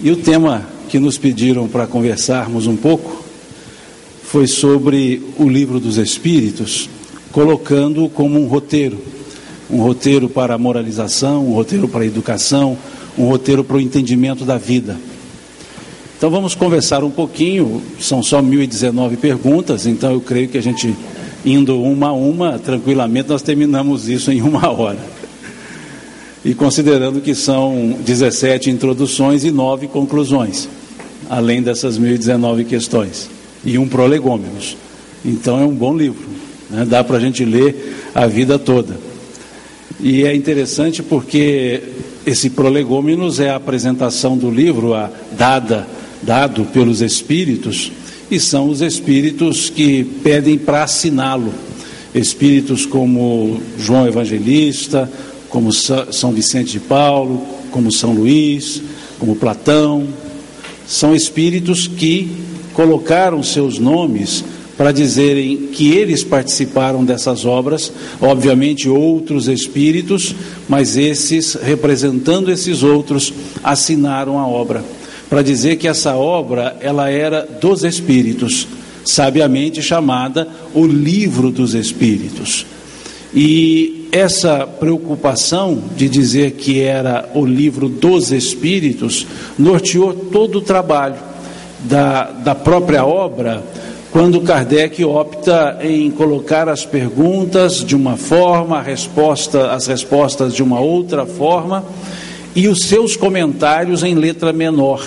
E o tema que nos pediram para conversarmos um pouco foi sobre o livro dos Espíritos, colocando como um roteiro um roteiro para a moralização, um roteiro para a educação, um roteiro para o entendimento da vida. Então vamos conversar um pouquinho, são só 1019 perguntas, então eu creio que a gente indo uma a uma, tranquilamente, nós terminamos isso em uma hora. E considerando que são 17 introduções e 9 conclusões, além dessas 1019 questões, e um prolegômenos. Então é um bom livro, né? dá para a gente ler a vida toda. E é interessante porque esse prolegômenos é a apresentação do livro a, dada, dado pelos espíritos e são os espíritos que pedem para assiná-lo. Espíritos como João Evangelista, como São Vicente de Paulo, como São Luís, como Platão. São espíritos que colocaram seus nomes para dizerem que eles participaram dessas obras, obviamente outros espíritos, mas esses, representando esses outros, assinaram a obra para dizer que essa obra ela era dos espíritos, sabiamente chamada o livro dos espíritos. E essa preocupação de dizer que era o livro dos espíritos norteou todo o trabalho da, da própria obra, quando Kardec opta em colocar as perguntas de uma forma, resposta, as respostas de uma outra forma e os seus comentários em letra menor,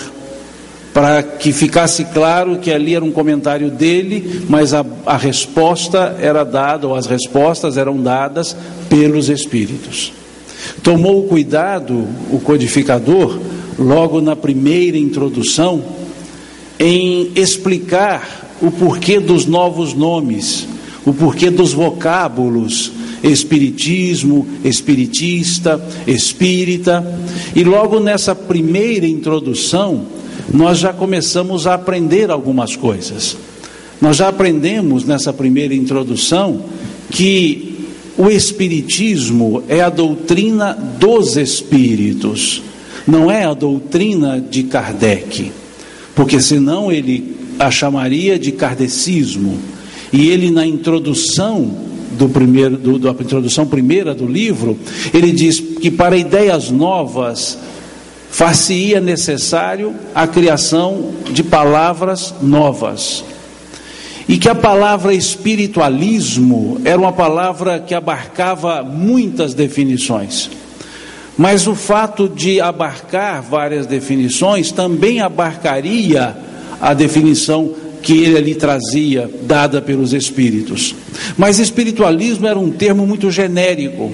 para que ficasse claro que ali era um comentário dele, mas a, a resposta era dada, ou as respostas eram dadas pelos Espíritos. Tomou cuidado, o codificador, logo na primeira introdução, em explicar o porquê dos novos nomes, o porquê dos vocábulos espiritismo, espiritista, espírita. E logo nessa primeira introdução, nós já começamos a aprender algumas coisas. Nós já aprendemos nessa primeira introdução que o espiritismo é a doutrina dos espíritos, não é a doutrina de Kardec, porque senão ele a chamaria de kardecismo. E ele na introdução do primeiro, do, da introdução primeira do livro, ele diz que para ideias novas far-se-ia necessário a criação de palavras novas. E que a palavra espiritualismo era uma palavra que abarcava muitas definições. Mas o fato de abarcar várias definições também abarcaria a definição que ele ali trazia, dada pelos espíritos. Mas espiritualismo era um termo muito genérico.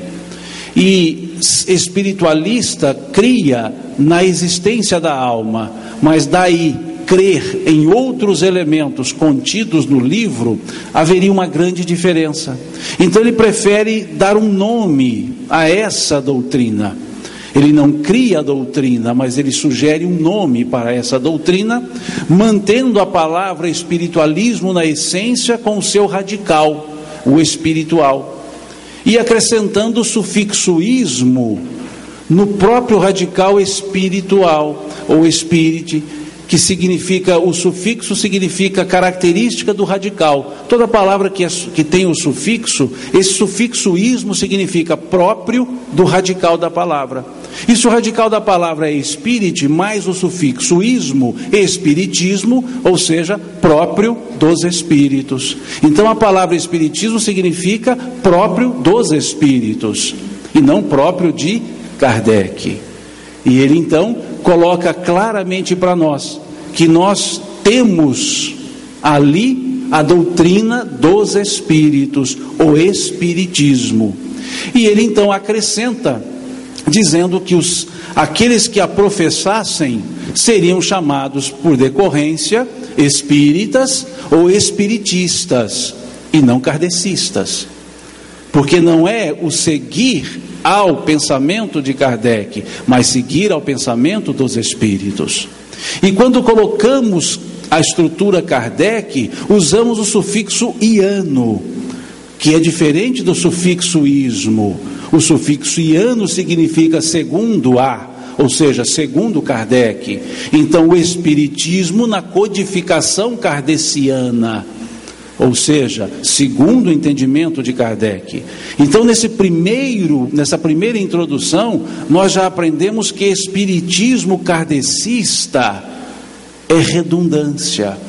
E espiritualista cria na existência da alma, mas daí crer em outros elementos contidos no livro, haveria uma grande diferença. Então ele prefere dar um nome a essa doutrina. Ele não cria a doutrina, mas ele sugere um nome para essa doutrina, mantendo a palavra espiritualismo na essência com o seu radical, o espiritual, e acrescentando o sufixo ismo no próprio radical espiritual ou espírite, que significa, o sufixo significa característica do radical. Toda palavra que, é, que tem o sufixo, esse sufixo ismo significa próprio do radical da palavra. E se o radical da palavra é espírito, mais o sufixo ismo, espiritismo, ou seja, próprio dos espíritos. Então a palavra espiritismo significa próprio dos espíritos, e não próprio de Kardec. E ele então coloca claramente para nós que nós temos ali a doutrina dos espíritos, o espiritismo. E ele então acrescenta dizendo que os aqueles que a professassem seriam chamados por decorrência espíritas ou espiritistas e não kardecistas. Porque não é o seguir ao pensamento de Kardec, mas seguir ao pensamento dos espíritos. E quando colocamos a estrutura Kardec, usamos o sufixo iano, que é diferente do sufixo ismo. O sufixo iano significa segundo a, ou seja, segundo Kardec. Então, o Espiritismo na codificação kardeciana, ou seja, segundo o entendimento de Kardec. Então, nesse primeiro, nessa primeira introdução, nós já aprendemos que Espiritismo kardecista é redundância.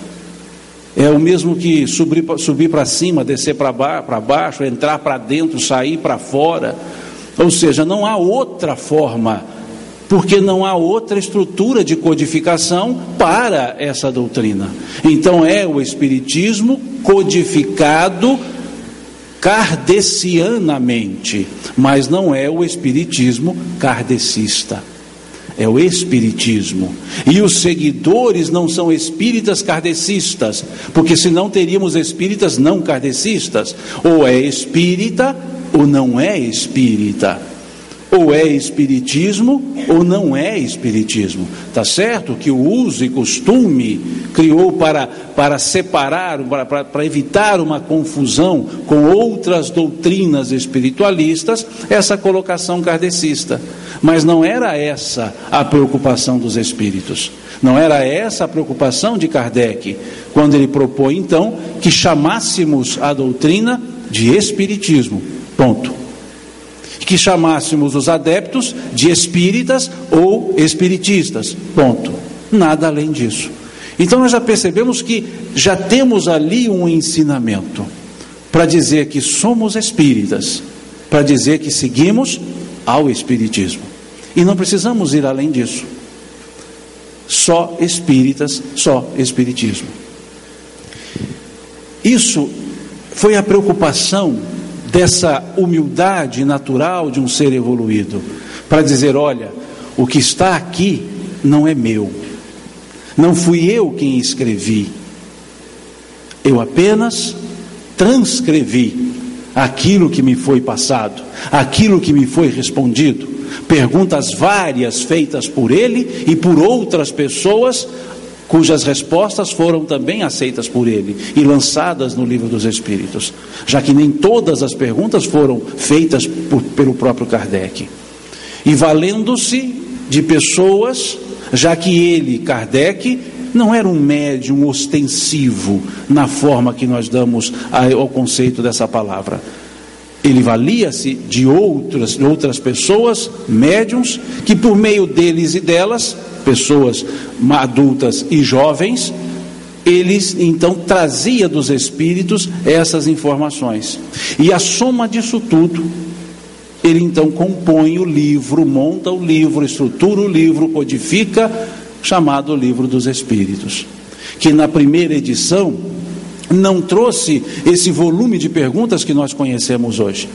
É o mesmo que subir, subir para cima, descer para ba baixo, entrar para dentro, sair para fora. Ou seja, não há outra forma, porque não há outra estrutura de codificação para essa doutrina. Então é o Espiritismo codificado kardecianamente, mas não é o Espiritismo kardecista é o espiritismo. E os seguidores não são espíritas kardecistas, porque senão teríamos espíritas não kardecistas. Ou é espírita ou não é espírita. Ou é espiritismo ou não é espiritismo. Tá certo que o uso e costume criou para, para separar, para, para, evitar uma confusão com outras doutrinas espiritualistas, essa colocação kardecista. Mas não era essa a preocupação dos espíritos. Não era essa a preocupação de Kardec, quando ele propôs então que chamássemos a doutrina de espiritismo. Ponto que chamássemos os adeptos de espíritas ou espiritistas. Ponto. Nada além disso. Então nós já percebemos que já temos ali um ensinamento para dizer que somos espíritas, para dizer que seguimos ao espiritismo. E não precisamos ir além disso. Só espíritas, só espiritismo. Isso foi a preocupação dessa humildade natural de um ser evoluído, para dizer: olha, o que está aqui não é meu, não fui eu quem escrevi, eu apenas transcrevi aquilo que me foi passado, aquilo que me foi respondido, perguntas várias feitas por ele e por outras pessoas cujas respostas foram também aceitas por ele e lançadas no livro dos Espíritos, já que nem todas as perguntas foram feitas por, pelo próprio Kardec. E valendo-se de pessoas, já que ele, Kardec, não era um médium ostensivo na forma que nós damos ao conceito dessa palavra. Ele valia-se de outras, de outras pessoas, médiums, que por meio deles e delas pessoas adultas e jovens, eles então trazia dos espíritos essas informações. E a soma disso tudo, ele então compõe o livro, monta o livro, estrutura o livro, codifica, chamado Livro dos Espíritos. Que na primeira edição não trouxe esse volume de perguntas que nós conhecemos hoje.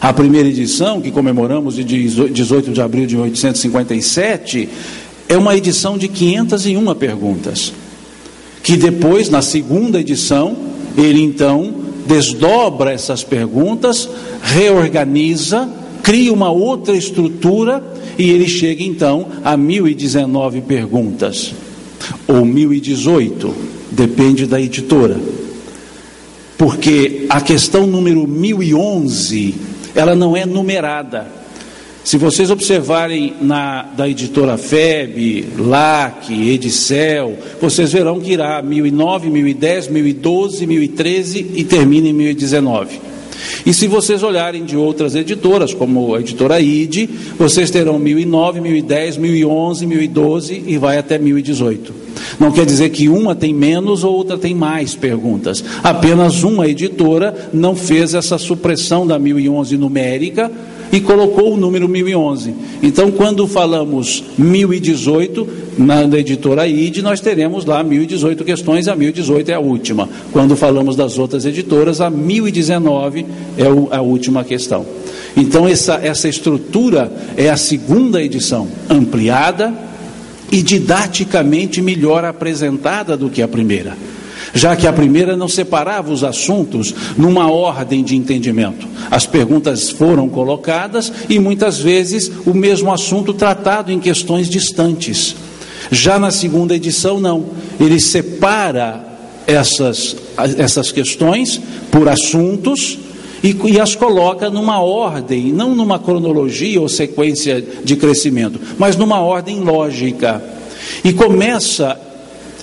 A primeira edição, que comemoramos de 18 de abril de 1857, é uma edição de 501 perguntas, que depois, na segunda edição, ele então desdobra essas perguntas, reorganiza, cria uma outra estrutura e ele chega então a 1019 perguntas, ou 1018, depende da editora. Porque a questão número 1011, ela não é numerada se vocês observarem na da editora FEB, LAC, Edicel, vocês verão que irá 1009, 1010, 1012, 1013 e termina em 1019. E se vocês olharem de outras editoras, como a editora ID, vocês terão 1009, 1010, 1011, 1012 e vai até 1018. Não quer dizer que uma tem menos ou outra tem mais perguntas. Apenas uma editora não fez essa supressão da 1011 numérica e colocou o número 1011. Então, quando falamos 1018, na, editora ID, nós teremos lá 1018 questões, a 1018 é a última. Quando falamos das outras editoras, a 1019 é a última questão. Então, essa, essa estrutura é a segunda edição, ampliada e didaticamente melhor apresentada do que a primeira já que a primeira não separava os assuntos numa ordem de entendimento. As perguntas foram colocadas e muitas vezes o mesmo assunto tratado em questões distantes. Já na segunda edição, não. Ele separa essas, essas questões por assuntos e, e as coloca numa ordem, não numa cronologia ou sequência de crescimento, mas numa ordem lógica. E começa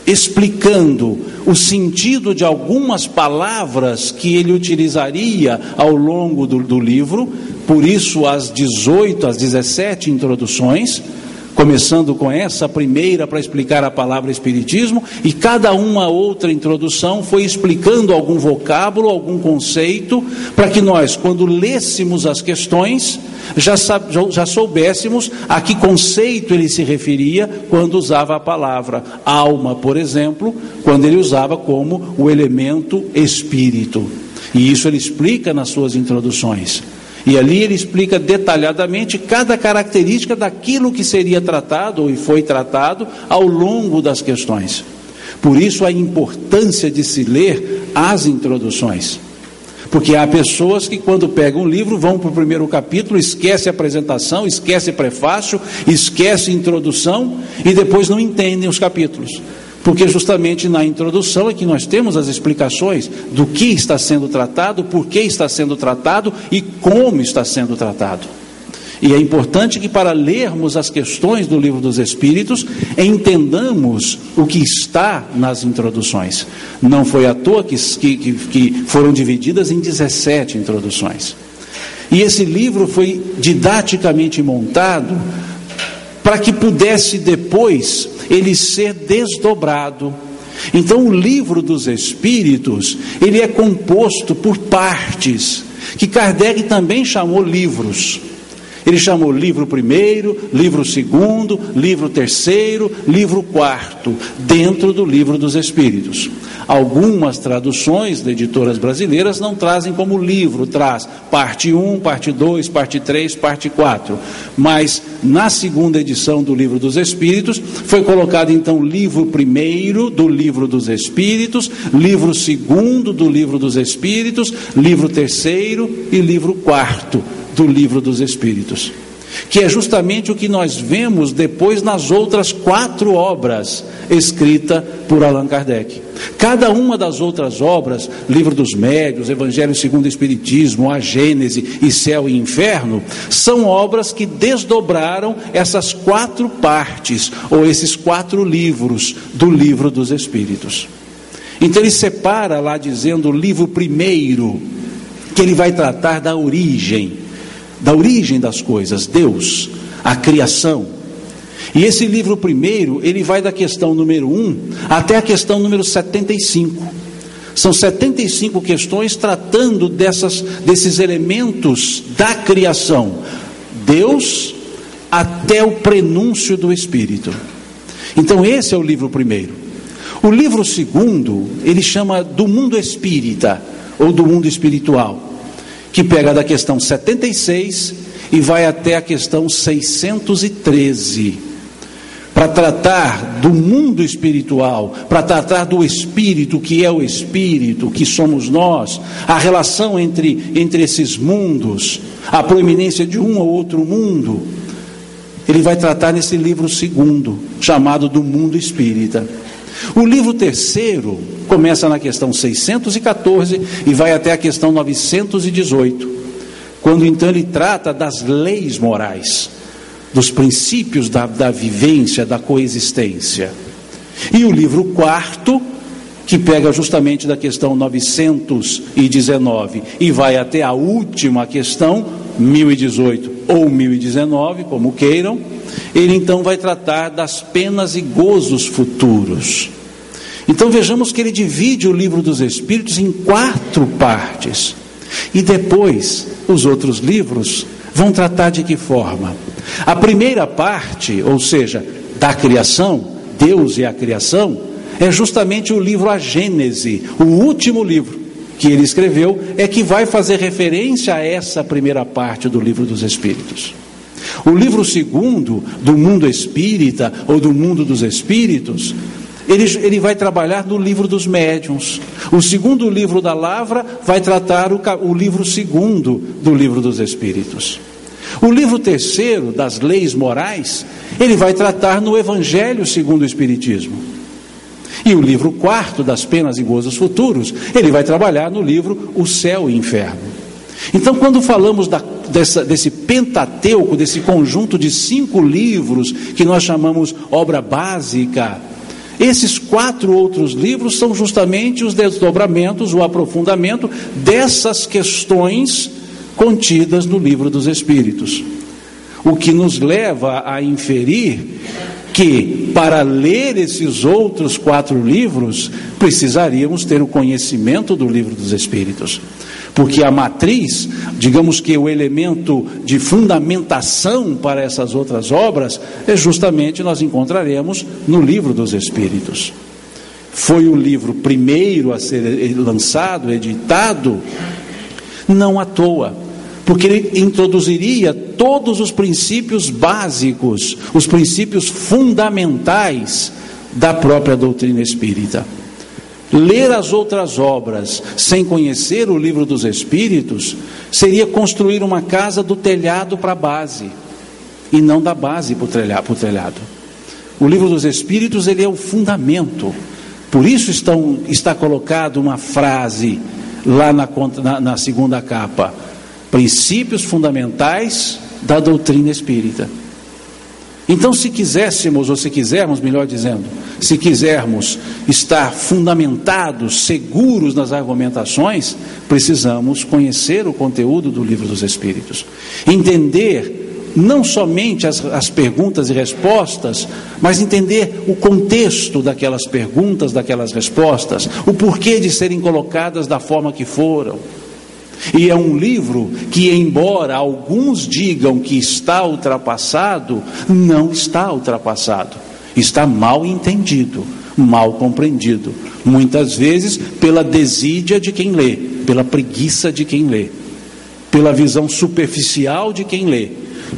explicando o sentido de algumas palavras que ele utilizaria ao longo do, do livro, por isso as 18, as 17 introduções começando com essa primeira para explicar a palavra Espiritismo, e cada uma outra introdução foi explicando algum vocábulo, algum conceito, para que nós, quando lêssemos as questões, já, já soubéssemos a que conceito ele se referia quando usava a palavra alma, por exemplo, quando ele usava como o elemento espírito. E isso ele explica nas suas introduções. E ali ele explica detalhadamente cada característica daquilo que seria tratado ou foi tratado ao longo das questões. Por isso a importância de se ler as introduções. Porque há pessoas que, quando pegam um livro, vão para o primeiro capítulo, esquece a apresentação, esquece prefácio, esquece introdução e depois não entendem os capítulos. Porque justamente na introdução é que nós temos as explicações do que está sendo tratado, por que está sendo tratado e como está sendo tratado. E é importante que, para lermos as questões do livro dos Espíritos, entendamos o que está nas introduções. Não foi à toa que, que, que foram divididas em 17 introduções. E esse livro foi didaticamente montado para que pudesse depois ele ser desdobrado. Então, o livro dos Espíritos, ele é composto por partes, que Kardec também chamou livros. Ele chamou livro primeiro, livro segundo, livro terceiro, livro quarto, dentro do livro dos Espíritos. Algumas traduções de editoras brasileiras não trazem como livro, traz parte 1, parte 2, parte 3, parte 4. Mas na segunda edição do Livro dos Espíritos foi colocado então livro primeiro do Livro dos Espíritos, livro segundo do Livro dos Espíritos, livro terceiro e livro quarto do livro dos Espíritos, que é justamente o que nós vemos depois nas outras quatro obras escritas por Allan Kardec. Cada uma das outras obras, Livro dos Médios, Evangelho segundo o Espiritismo, A Gênese e Céu e Inferno, são obras que desdobraram essas quatro partes, ou esses quatro livros do Livro dos Espíritos. Então ele separa lá dizendo o livro primeiro, que ele vai tratar da origem da origem das coisas, Deus, a criação. E esse livro primeiro, ele vai da questão número 1 até a questão número 75. São 75 questões tratando dessas, desses elementos da criação. Deus até o prenúncio do Espírito. Então, esse é o livro primeiro. O livro segundo, ele chama do mundo espírita, ou do mundo espiritual que pega da questão 76 e vai até a questão 613. Para tratar do mundo espiritual, para tratar do espírito, que é o espírito, que somos nós, a relação entre, entre esses mundos, a proeminência de um ou outro mundo. Ele vai tratar nesse livro segundo, chamado do mundo espírita. O livro terceiro começa na questão 614 e vai até a questão 918, quando então ele trata das leis morais, dos princípios da, da vivência, da coexistência. E o livro quarto, que pega justamente da questão 919 e vai até a última questão, 1018 ou 1019, como queiram, ele então vai tratar das penas e gozos futuros. Então vejamos que ele divide o livro dos Espíritos em quatro partes. E depois, os outros livros vão tratar de que forma? A primeira parte, ou seja, da criação, Deus e a criação, é justamente o livro A Gênese, o último livro que ele escreveu, é que vai fazer referência a essa primeira parte do livro dos Espíritos. O livro segundo, do mundo espírita ou do mundo dos espíritos, ele, ele vai trabalhar no livro dos médiuns. O segundo livro da Lavra vai tratar o, o livro segundo do livro dos Espíritos. O livro terceiro, das leis morais, ele vai tratar no Evangelho segundo o Espiritismo. E o livro quarto, das penas e gozos futuros, ele vai trabalhar no livro O Céu e Inferno. Então, quando falamos da, dessa, desse Pentateuco, desse conjunto de cinco livros que nós chamamos obra básica, esses quatro outros livros são justamente os desdobramentos, o aprofundamento dessas questões contidas no livro dos Espíritos. O que nos leva a inferir que, para ler esses outros quatro livros, precisaríamos ter o conhecimento do livro dos Espíritos. Porque a matriz, digamos que o elemento de fundamentação para essas outras obras, é justamente nós encontraremos no livro dos Espíritos. Foi o livro primeiro a ser lançado, editado, não à toa porque ele introduziria todos os princípios básicos, os princípios fundamentais da própria doutrina espírita. Ler as outras obras sem conhecer o livro dos Espíritos seria construir uma casa do telhado para a base e não da base para o telhado. O livro dos Espíritos ele é o fundamento. Por isso estão, está colocado uma frase lá na, na, na segunda capa princípios fundamentais da doutrina espírita. Então, se quiséssemos, ou se quisermos, melhor dizendo, se quisermos estar fundamentados, seguros nas argumentações, precisamos conhecer o conteúdo do livro dos Espíritos, entender não somente as, as perguntas e respostas, mas entender o contexto daquelas perguntas, daquelas respostas, o porquê de serem colocadas da forma que foram e é um livro que, embora alguns digam que está ultrapassado, não está ultrapassado, está mal entendido, mal compreendido, muitas vezes pela desídia de quem lê, pela preguiça de quem lê, pela visão superficial de quem lê,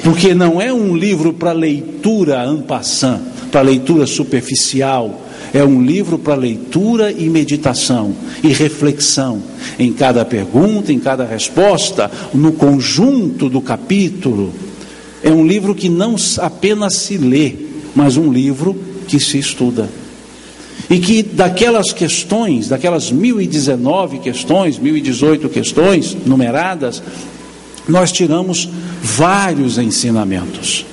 porque não é um livro para leitura passant, para leitura superficial, é um livro para leitura e meditação e reflexão em cada pergunta, em cada resposta, no conjunto do capítulo. É um livro que não apenas se lê, mas um livro que se estuda. E que daquelas questões, daquelas 1019 questões, 1018 questões numeradas, nós tiramos vários ensinamentos.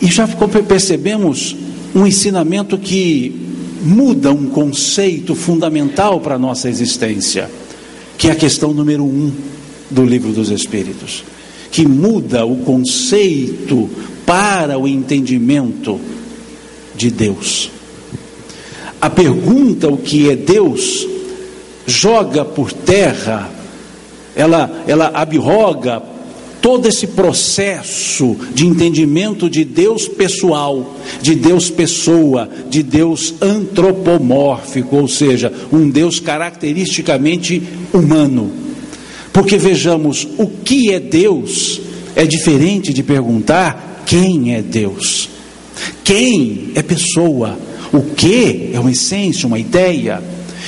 E já percebemos um ensinamento que muda um conceito fundamental para a nossa existência, que é a questão número um do Livro dos Espíritos, que muda o conceito para o entendimento de Deus. A pergunta, o que é Deus, joga por terra, ela, ela abroga todo esse processo de entendimento de Deus pessoal, de Deus pessoa, de Deus antropomórfico, ou seja, um Deus caracteristicamente humano. Porque vejamos, o que é Deus é diferente de perguntar quem é Deus. Quem é pessoa, o que é uma essência, uma ideia.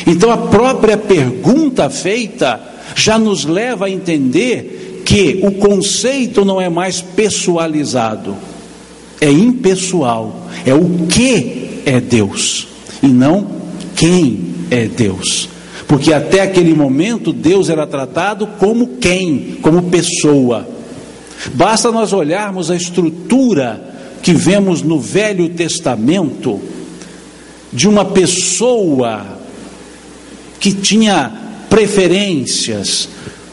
Então a própria pergunta feita já nos leva a entender que o conceito não é mais pessoalizado, é impessoal, é o que é Deus e não quem é Deus. Porque até aquele momento Deus era tratado como quem, como pessoa. Basta nós olharmos a estrutura que vemos no Velho Testamento de uma pessoa que tinha preferências,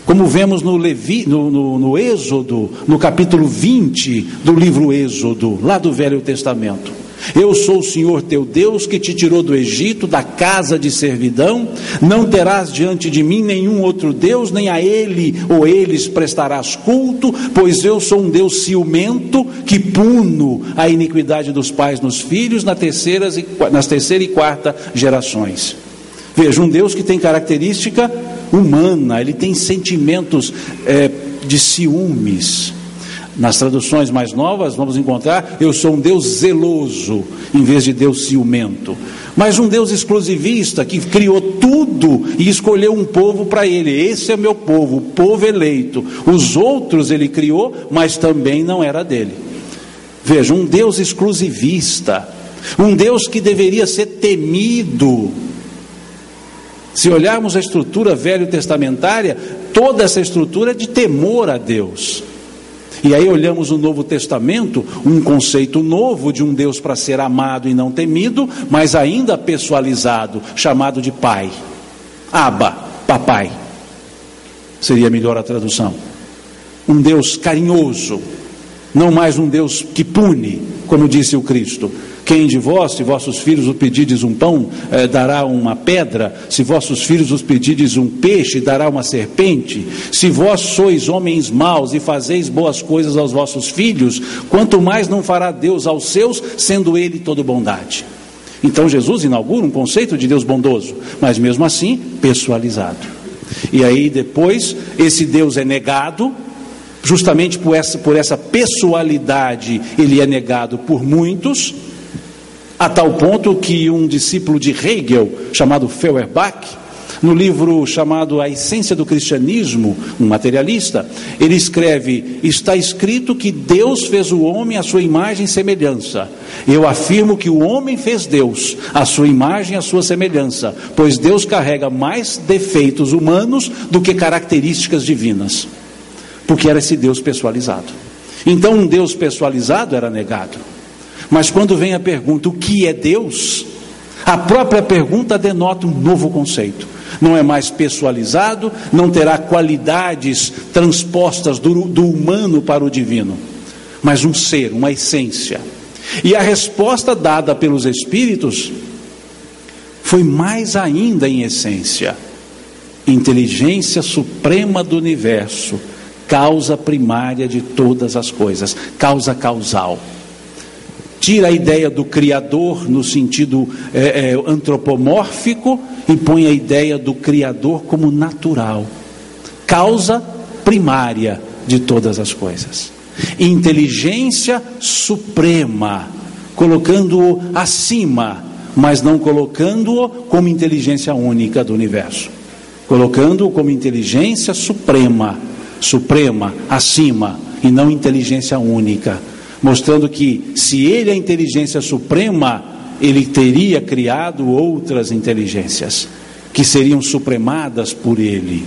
como vemos no, Levi, no, no, no Êxodo, no capítulo 20 do livro Êxodo, lá do Velho Testamento. Eu sou o Senhor teu Deus que te tirou do Egito, da casa de servidão. Não terás diante de mim nenhum outro Deus, nem a ele ou eles prestarás culto, pois eu sou um Deus ciumento que puno a iniquidade dos pais nos filhos nas terceiras e, nas terceira e quarta gerações. Veja, um Deus que tem característica humana, ele tem sentimentos é, de ciúmes. Nas traduções mais novas, vamos encontrar: eu sou um Deus zeloso, em vez de Deus ciumento. Mas um Deus exclusivista que criou tudo e escolheu um povo para ele. Esse é meu povo, o povo eleito. Os outros ele criou, mas também não era dele. Veja, um Deus exclusivista, um Deus que deveria ser temido Se olharmos a estrutura velho testamentária, toda essa estrutura é de temor a Deus. E aí olhamos o Novo Testamento, um conceito novo de um Deus para ser amado e não temido, mas ainda pessoalizado, chamado de Pai. Aba, papai. Seria melhor a tradução. Um Deus carinhoso, não mais um Deus que pune, como disse o Cristo, quem de vós, se vossos filhos os pedides um pão, eh, dará uma pedra? Se vossos filhos os pedides um peixe, dará uma serpente? Se vós sois homens maus e fazeis boas coisas aos vossos filhos, quanto mais não fará Deus aos seus, sendo Ele toda bondade? Então Jesus inaugura um conceito de Deus bondoso, mas mesmo assim pessoalizado. E aí depois esse Deus é negado, justamente por essa, por essa pessoalidade, ele é negado por muitos a tal ponto que um discípulo de Hegel, chamado Feuerbach, no livro chamado A Essência do Cristianismo, um materialista, ele escreve: Está escrito que Deus fez o homem à sua imagem e semelhança. Eu afirmo que o homem fez Deus, à sua imagem e à sua semelhança, pois Deus carrega mais defeitos humanos do que características divinas, porque era esse Deus pessoalizado. Então, um Deus pessoalizado era negado. Mas quando vem a pergunta, o que é Deus? A própria pergunta denota um novo conceito. Não é mais pessoalizado, não terá qualidades transpostas do, do humano para o divino, mas um ser, uma essência. E a resposta dada pelos Espíritos foi mais ainda em essência. Inteligência suprema do universo, causa primária de todas as coisas, causa causal tira a ideia do Criador no sentido é, é, antropomórfico e põe a ideia do Criador como natural, causa primária de todas as coisas. Inteligência suprema, colocando-o acima, mas não colocando-o como inteligência única do universo, colocando-o como inteligência suprema, suprema, acima, e não inteligência única mostrando que se ele é a inteligência suprema, ele teria criado outras inteligências que seriam supremadas por ele.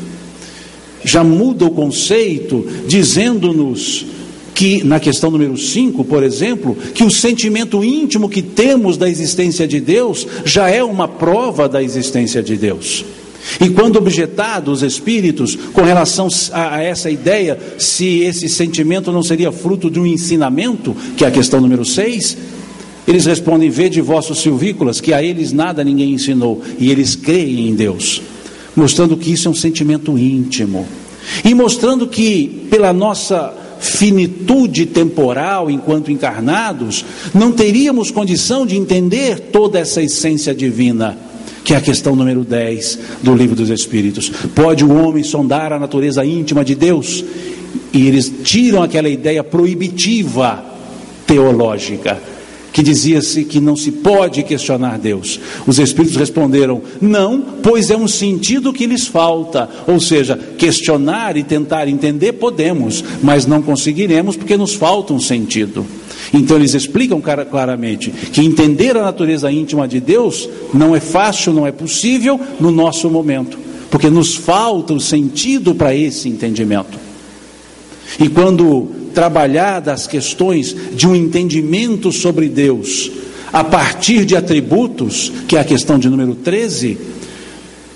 Já muda o conceito, dizendo-nos que, na questão número 5, por exemplo, que o sentimento íntimo que temos da existência de Deus já é uma prova da existência de Deus. E quando objetados os espíritos com relação a, a, essa ideia, se esse sentimento não seria fruto de um ensinamento, que é a questão número 6, eles respondem: Vede vossos silvícolas, que a eles nada ninguém ensinou, e eles creem em Deus, mostrando que isso é um sentimento íntimo, e mostrando que, pela nossa finitude temporal enquanto encarnados, não teríamos condição de entender toda essa essência divina que é a questão número 10 do livro dos Espíritos. Pode o homem sondar a natureza íntima de Deus? E eles tiram aquela ideia proibitiva teológica, que dizia-se que não se pode questionar Deus. Os Espíritos responderam: não, pois é um sentido que lhes falta. Ou seja, questionar e tentar entender podemos, mas não conseguiremos porque nos falta um sentido. Então eles explicam claramente que entender a natureza íntima de Deus não é fácil, não é possível no nosso momento, porque nos falta o sentido para esse entendimento. E quando trabalhar das questões de um entendimento sobre Deus, a partir de atributos, que é a questão de número 13,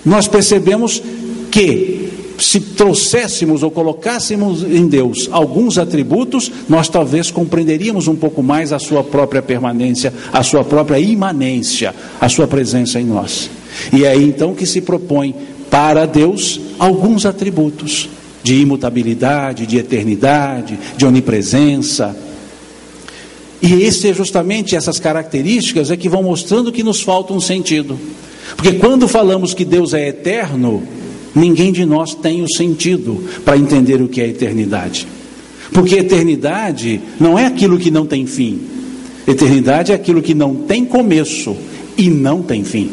nós percebemos que se trouxéssemos ou colocássemos em Deus alguns atributos, nós talvez compreenderíamos um pouco mais a sua própria permanência, a sua própria imanência, a sua presença em nós. E é aí então que se propõe para Deus alguns atributos de imutabilidade, de eternidade, de onipresença. E esse é justamente essas características é que vão mostrando que nos falta um sentido. Porque quando falamos que Deus é eterno, Ninguém de nós tem o sentido para entender o que é eternidade. Porque eternidade não é aquilo que não tem fim. Eternidade é aquilo que não tem começo e não tem fim.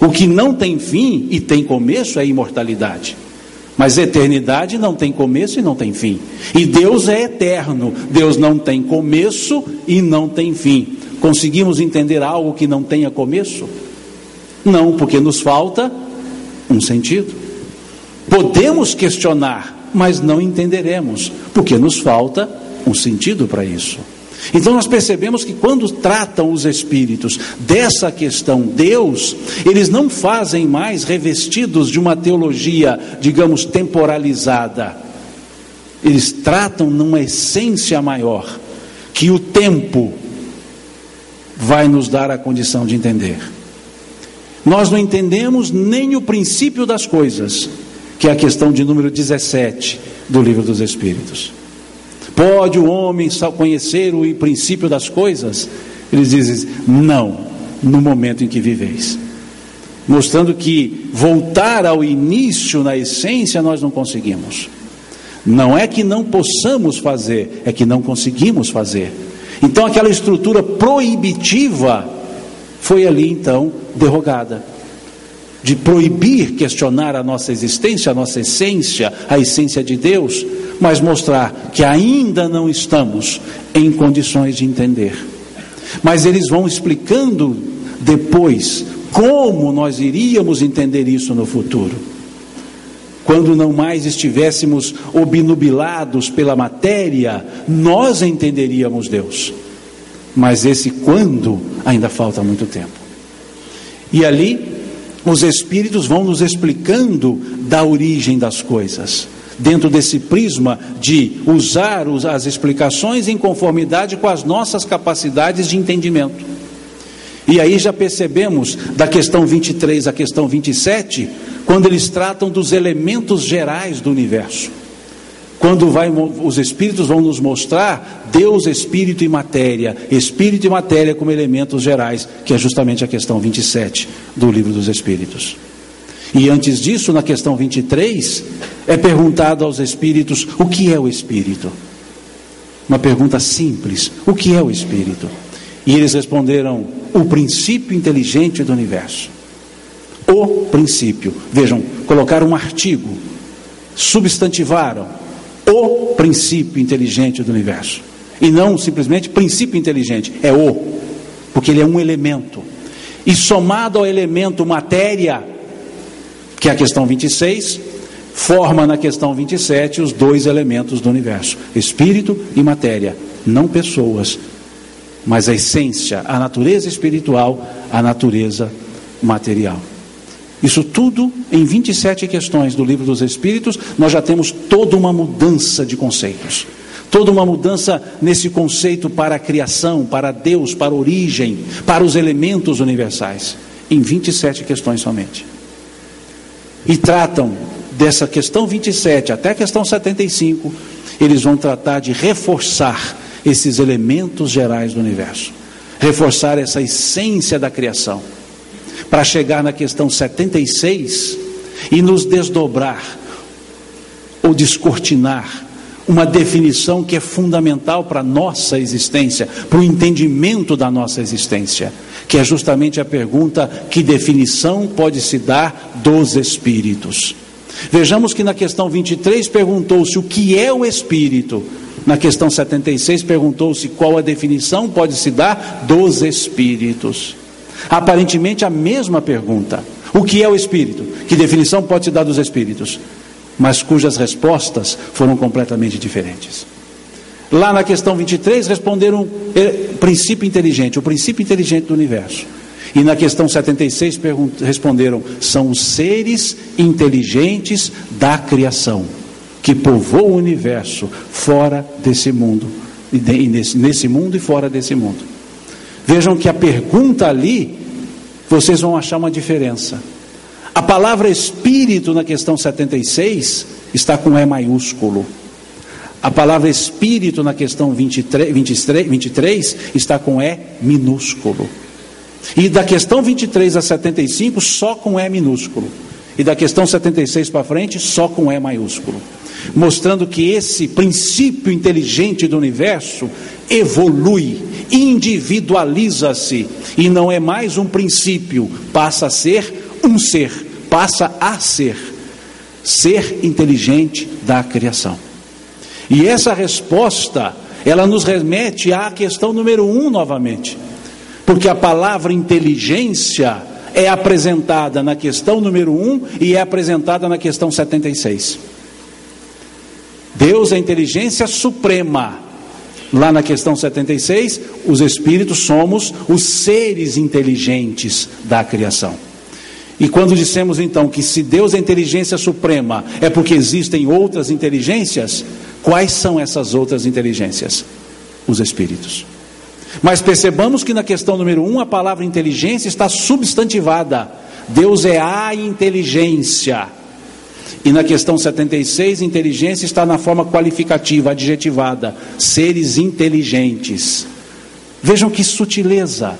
O que não tem fim e tem começo é imortalidade. Mas eternidade não tem começo e não tem fim. E Deus é eterno. Deus não tem começo e não tem fim. Conseguimos entender algo que não tenha começo? Não, porque nos falta um sentido. Podemos questionar, mas não entenderemos, porque nos falta um sentido para isso. Então nós percebemos que quando tratam os espíritos dessa questão Deus, eles não fazem mais revestidos de uma teologia, digamos, temporalizada. Eles tratam numa essência maior, que o tempo vai nos dar a condição de entender. Nós não entendemos nem o princípio das coisas, que é a questão de número 17 do livro dos Espíritos. Pode o homem conhecer o princípio das coisas? Eles dizem, não, no momento em que viveis. Mostrando que voltar ao início, na essência, nós não conseguimos. Não é que não possamos fazer, é que não conseguimos fazer. Então, aquela estrutura proibitiva foi ali então derrogada. De proibir questionar a nossa existência, a nossa essência, a essência de Deus, mas mostrar que ainda não estamos em condições de entender. Mas eles vão explicando depois como nós iríamos entender isso no futuro. Quando não mais estivéssemos obnubilados pela matéria, nós entenderíamos Deus. Mas esse quando ainda falta muito tempo. E ali os espíritos vão nos explicando da origem das coisas dentro desse prisma de usar as explicações em conformidade com as nossas capacidades de entendimento. E aí já percebemos da questão 23 à questão 27, quando eles tratam dos elementos gerais do universo. Quando vai, os espíritos vão nos mostrar Deus, espírito e matéria, espírito e matéria como elementos gerais, que é justamente a questão 27 do livro dos espíritos. E antes disso, na questão 23, é perguntado aos espíritos o que é o espírito. Uma pergunta simples: o que é o espírito? E eles responderam: o princípio inteligente do universo. O princípio. Vejam, colocaram um artigo, substantivaram o princípio inteligente do universo. E não simplesmente princípio inteligente, é o, porque ele é um elemento. E somado ao elemento matéria, que é a questão 26, forma na questão 27 os dois elementos do universo: espírito e matéria, não pessoas, mas a essência, a natureza espiritual, a natureza material. Isso tudo em 27 questões do livro dos Espíritos, nós já temos toda uma mudança de conceitos. Toda uma mudança nesse conceito para a criação, para Deus, para a origem, para os elementos universais. Em 27 questões somente e tratam dessa questão 27 até a questão 75, eles vão tratar de reforçar esses elementos gerais do universo, reforçar essa essência da criação, para chegar na questão 76 e nos desdobrar ou descortinar uma definição que é fundamental para a nossa existência, para o entendimento da nossa existência que é justamente a pergunta: que definição pode se dar dos espíritos? Vejamos que na questão 23 perguntou-se o que é o espírito. Na questão 76 perguntou-se qual a definição pode se dar dos espíritos. Aparentemente a mesma pergunta: o que é o espírito? Que definição pode se dar dos espíritos? Mas cujas respostas foram completamente diferentes. Lá na questão 23 responderam é, princípio inteligente, o princípio inteligente do universo. E na questão 76 responderam: são os seres inteligentes da criação, que povoam o universo fora desse mundo, e nesse mundo e fora desse mundo. Vejam que a pergunta ali, vocês vão achar uma diferença. A palavra espírito na questão 76 está com E maiúsculo. A palavra espírito na questão 23, 23, 23 está com E minúsculo. E da questão 23 a 75, só com E minúsculo. E da questão 76 para frente, só com E maiúsculo. Mostrando que esse princípio inteligente do universo evolui, individualiza-se e não é mais um princípio, passa a ser um ser, passa a ser ser inteligente da criação. E essa resposta, ela nos remete à questão número um novamente. Porque a palavra inteligência é apresentada na questão número 1 e é apresentada na questão 76. Deus é a inteligência suprema. Lá na questão 76, os espíritos somos os seres inteligentes da criação. E quando dissemos então que se Deus é inteligência suprema, é porque existem outras inteligências, quais são essas outras inteligências? Os espíritos. Mas percebamos que na questão número 1 um, a palavra inteligência está substantivada. Deus é a inteligência. E na questão 76, inteligência está na forma qualificativa, adjetivada, seres inteligentes. Vejam que sutileza.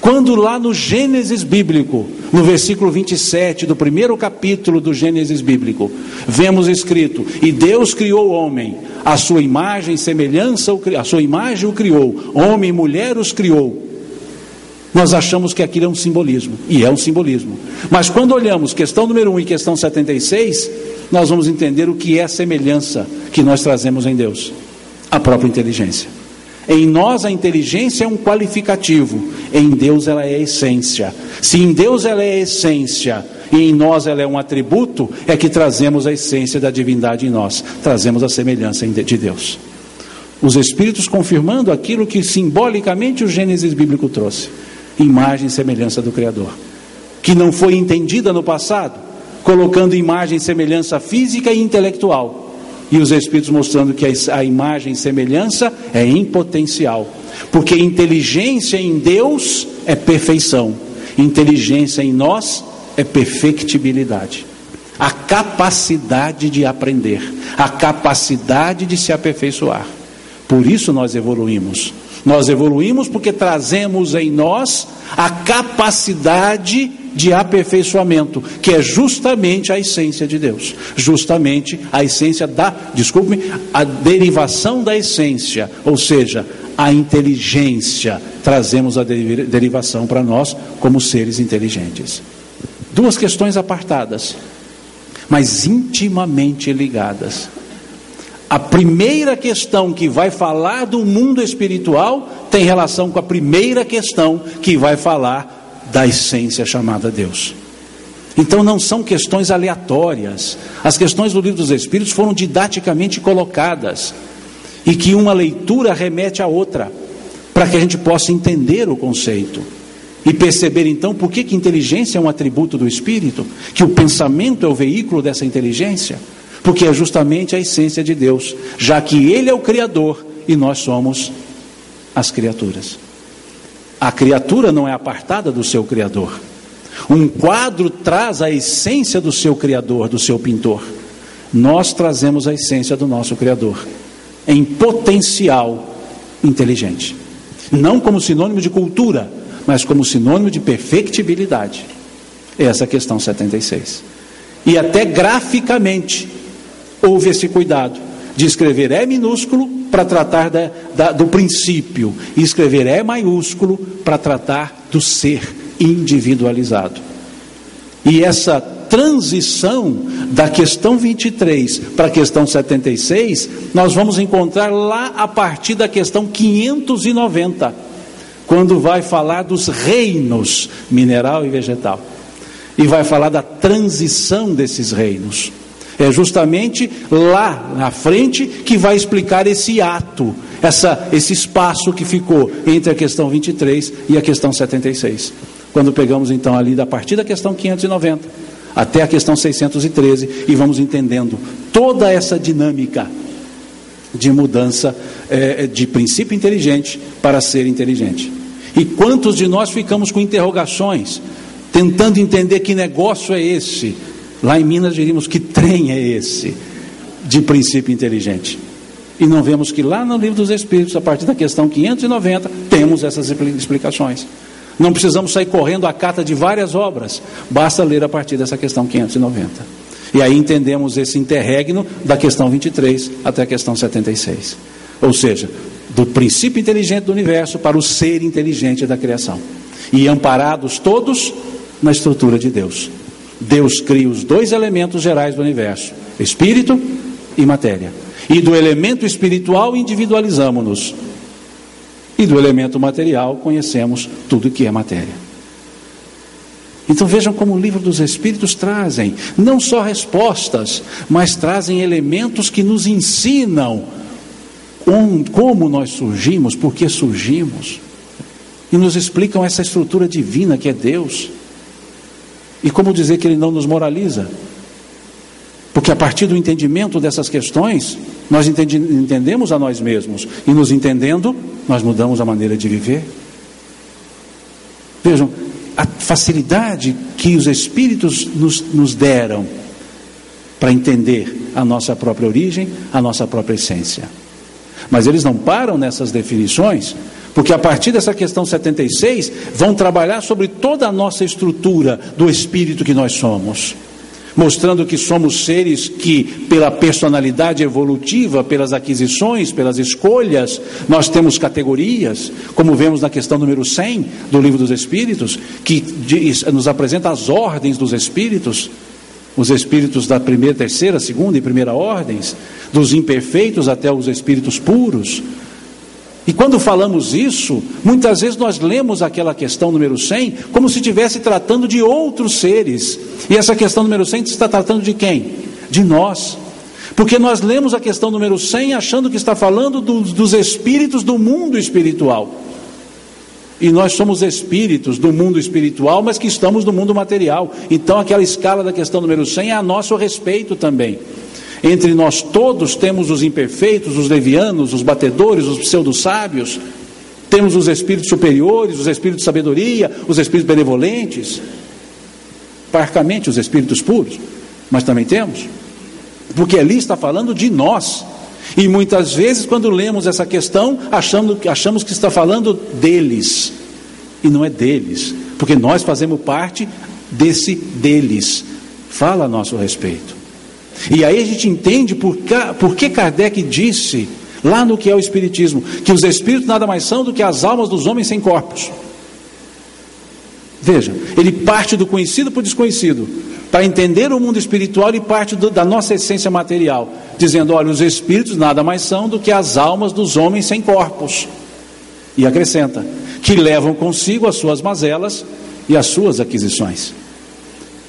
Quando lá no Gênesis bíblico, no versículo 27 do primeiro capítulo do Gênesis bíblico, vemos escrito: E Deus criou o homem, a sua imagem e semelhança, a sua imagem o criou, homem e mulher os criou. Nós achamos que aquilo é um simbolismo, e é um simbolismo. Mas quando olhamos questão número 1 e questão 76, nós vamos entender o que é a semelhança que nós trazemos em Deus a própria inteligência. Em nós a inteligência é um qualificativo, em Deus ela é essência. Se em Deus ela é essência e em nós ela é um atributo, é que trazemos a essência da divindade em nós, trazemos a semelhança de Deus. Os Espíritos confirmando aquilo que simbolicamente o Gênesis bíblico trouxe imagem e semelhança do Criador, que não foi entendida no passado, colocando imagem e semelhança física e intelectual, e os Espíritos mostrando que a imagem e semelhança é em potencial, porque inteligência em Deus é perfeição, inteligência em nós é perfectibilidade. A capacidade de aprender, a capacidade de se aperfeiçoar. Por isso nós evoluímos. Nós evoluímos porque trazemos em nós a capacidade de aperfeiçoamento, que é justamente a essência de Deus, justamente a essência da, desculpe-me, a derivação da essência, ou seja, a inteligência, trazemos a derivação para nós como seres inteligentes. Duas questões apartadas, mas intimamente ligadas. A primeira questão que vai falar do mundo espiritual tem relação com a primeira questão que vai falar da essência chamada Deus. Então não são questões aleatórias. As questões do livro dos Espíritos foram didaticamente colocadas e que uma leitura remete à outra, para que a gente possa entender o conceito e perceber então por que, que inteligência é um atributo do espírito, que o pensamento é o veículo dessa inteligência porque é justamente a essência de Deus, já que Ele é o Criador e nós somos as criaturas. A criatura não é apartada do seu Criador. Um quadro traz a essência do seu Criador, do seu pintor. Nós trazemos a essência do nosso Criador, em potencial inteligente. Não como sinônimo de cultura, mas como sinônimo de perfectibilidade. Essa é a questão 76. E até graficamente, houve esse cuidado de escrever E minúsculo para tratar da, da, do princípio e escrever E maiúsculo para tratar do ser individualizado. E essa transição da questão 23 para a questão 76, nós vamos encontrar lá a partir da questão 590, quando vai falar dos reinos mineral e vegetal. E vai falar da transição desses reinos. É justamente lá na frente que vai explicar esse ato, essa, esse espaço que ficou entre a questão 23 e a questão 76. Quando pegamos então ali da partir da questão 590 até a questão 613 e vamos entendendo toda essa dinâmica de mudança é, de princípio inteligente para ser inteligente. E quantos de nós ficamos com interrogações, tentando entender que negócio é esse? Lá em Minas diríamos que trem é esse de princípio inteligente. E não vemos que lá no livro dos Espíritos, a partir da questão 590, temos essas explicações. Não precisamos sair correndo a cata de várias obras, basta ler a partir dessa questão 590. E aí entendemos esse interregno da questão 23 até a questão 76. Ou seja, do princípio inteligente do universo para o ser inteligente da criação. E amparados todos na estrutura de Deus. Deus cria os dois elementos gerais do universo: espírito e matéria. E do elemento espiritual individualizamos-nos. E do elemento material conhecemos tudo que é matéria. Então vejam como o livro dos Espíritos trazem não só respostas, mas trazem elementos que nos ensinam como nós surgimos, por que surgimos, e nos explicam essa estrutura divina que é Deus. E como dizer que Ele não nos moraliza? Porque a partir do entendimento dessas questões, nós entendemos a nós mesmos, e nos entendendo, nós mudamos a maneira de viver. Vejam, a facilidade que os Espíritos nos, nos deram para entender a nossa própria origem, a nossa própria essência. Mas eles não param nessas definições, porque a partir dessa questão 76 vão trabalhar sobre toda a nossa estrutura do espírito que nós somos mostrando que somos seres que, pela personalidade evolutiva, pelas aquisições, pelas escolhas, nós temos categorias, como vemos na questão número 100 do Livro dos Espíritos, que diz, nos apresenta as ordens dos espíritos, os espíritos da primeira, terceira, segunda e primeira ordens, dos imperfeitos até os espíritos puros. E quando falamos isso, muitas vezes nós lemos aquela questão número 100 como se estivesse tratando de outros seres. E essa questão número 100 está tratando de quem? De nós. Porque nós lemos a questão número 100 achando que está falando do, dos espíritos do mundo espiritual. E nós somos espíritos do mundo espiritual, mas que estamos no mundo material. Então aquela escala da questão número 100 é a nosso respeito também. Entre nós todos temos os imperfeitos, os levianos, os batedores, os pseudo-sábios, temos os espíritos superiores, os espíritos de sabedoria, os espíritos benevolentes, parcamente os espíritos puros, mas também temos, porque ali está falando de nós. E muitas vezes, quando lemos essa questão, achamos, achamos que está falando deles, e não é deles, porque nós fazemos parte desse deles. Fala a nosso respeito. E aí a gente entende por, por que Kardec disse, lá no que é o Espiritismo, que os espíritos nada mais são do que as almas dos homens sem corpos. Veja, ele parte do conhecido para o desconhecido. Para entender o mundo espiritual, ele parte do, da nossa essência material, dizendo: olha, os espíritos nada mais são do que as almas dos homens sem corpos. E acrescenta: que levam consigo as suas mazelas e as suas aquisições.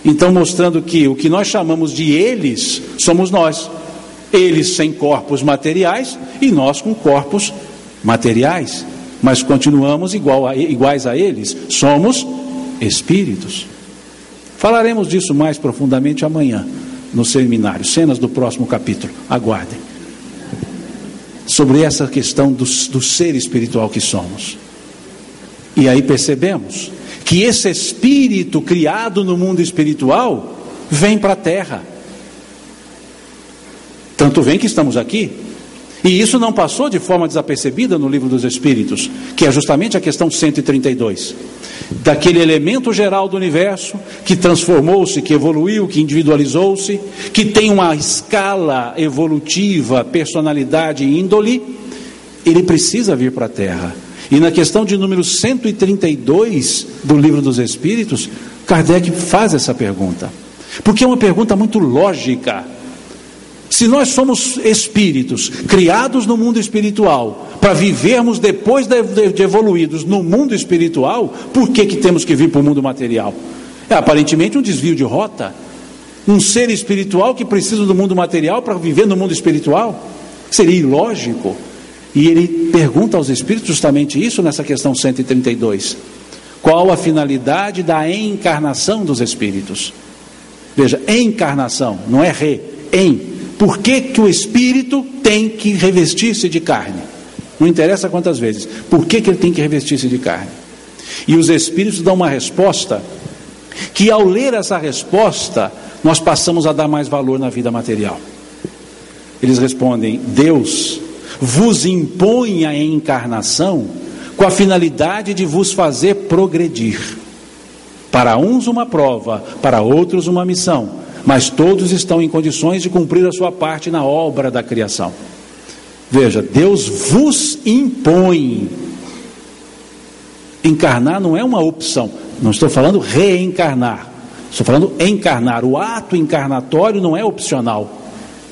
Então, mostrando que o que nós chamamos de eles somos nós. Eles sem corpos materiais e nós com corpos materiais. Mas continuamos igual a, iguais a eles. Somos espíritos. Falaremos disso mais profundamente amanhã no seminário. Cenas do próximo capítulo. Aguardem. Sobre essa questão do, do ser espiritual que somos. E aí percebemos que esse espírito criado no mundo espiritual vem para a terra. Tanto vem que estamos aqui. E isso não passou de forma desapercebida no livro dos Espíritos, que é justamente a questão 132. Daquele elemento geral do universo que transformou-se, que evoluiu, que individualizou-se, que tem uma escala evolutiva, personalidade e índole, ele precisa vir para a Terra. E na questão de número 132 do Livro dos Espíritos, Kardec faz essa pergunta. Porque é uma pergunta muito lógica. Se nós somos espíritos criados no mundo espiritual, para vivermos depois de, evoluídos no mundo espiritual, por que, que temos que vir para o mundo material? É aparentemente um desvio de rota. Um ser espiritual que precisa do mundo material para viver no mundo espiritual? Seria ilógico. E ele pergunta aos espíritos justamente isso nessa questão 132. Qual a finalidade da encarnação dos espíritos? Veja, encarnação, não é re, em. Por que, que o espírito tem que revestir-se de carne? Não interessa quantas vezes. Por que, que ele tem que revestir-se de carne? E os espíritos dão uma resposta que, ao ler essa resposta, nós passamos a dar mais valor na vida material. Eles respondem: Deus vos impõe a encarnação com a finalidade de vos fazer progredir. Para uns uma prova, para outros uma missão, mas todos estão em condições de cumprir a sua parte na obra da criação. Veja, Deus vos impõe. Encarnar não é uma opção, não estou falando reencarnar, estou falando encarnar. O ato encarnatório não é opcional,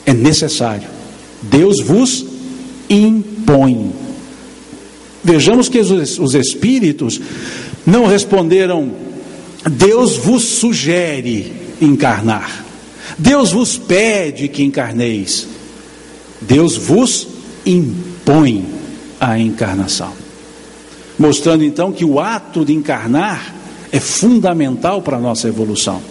é necessário. Deus vos impõe. Vejamos que os, os espíritos não responderam Deus vos sugere encarnar. Deus vos pede que encarneis. Deus vos impõe a encarnação. Mostrando então que o ato de encarnar é fundamental para a nossa evolução.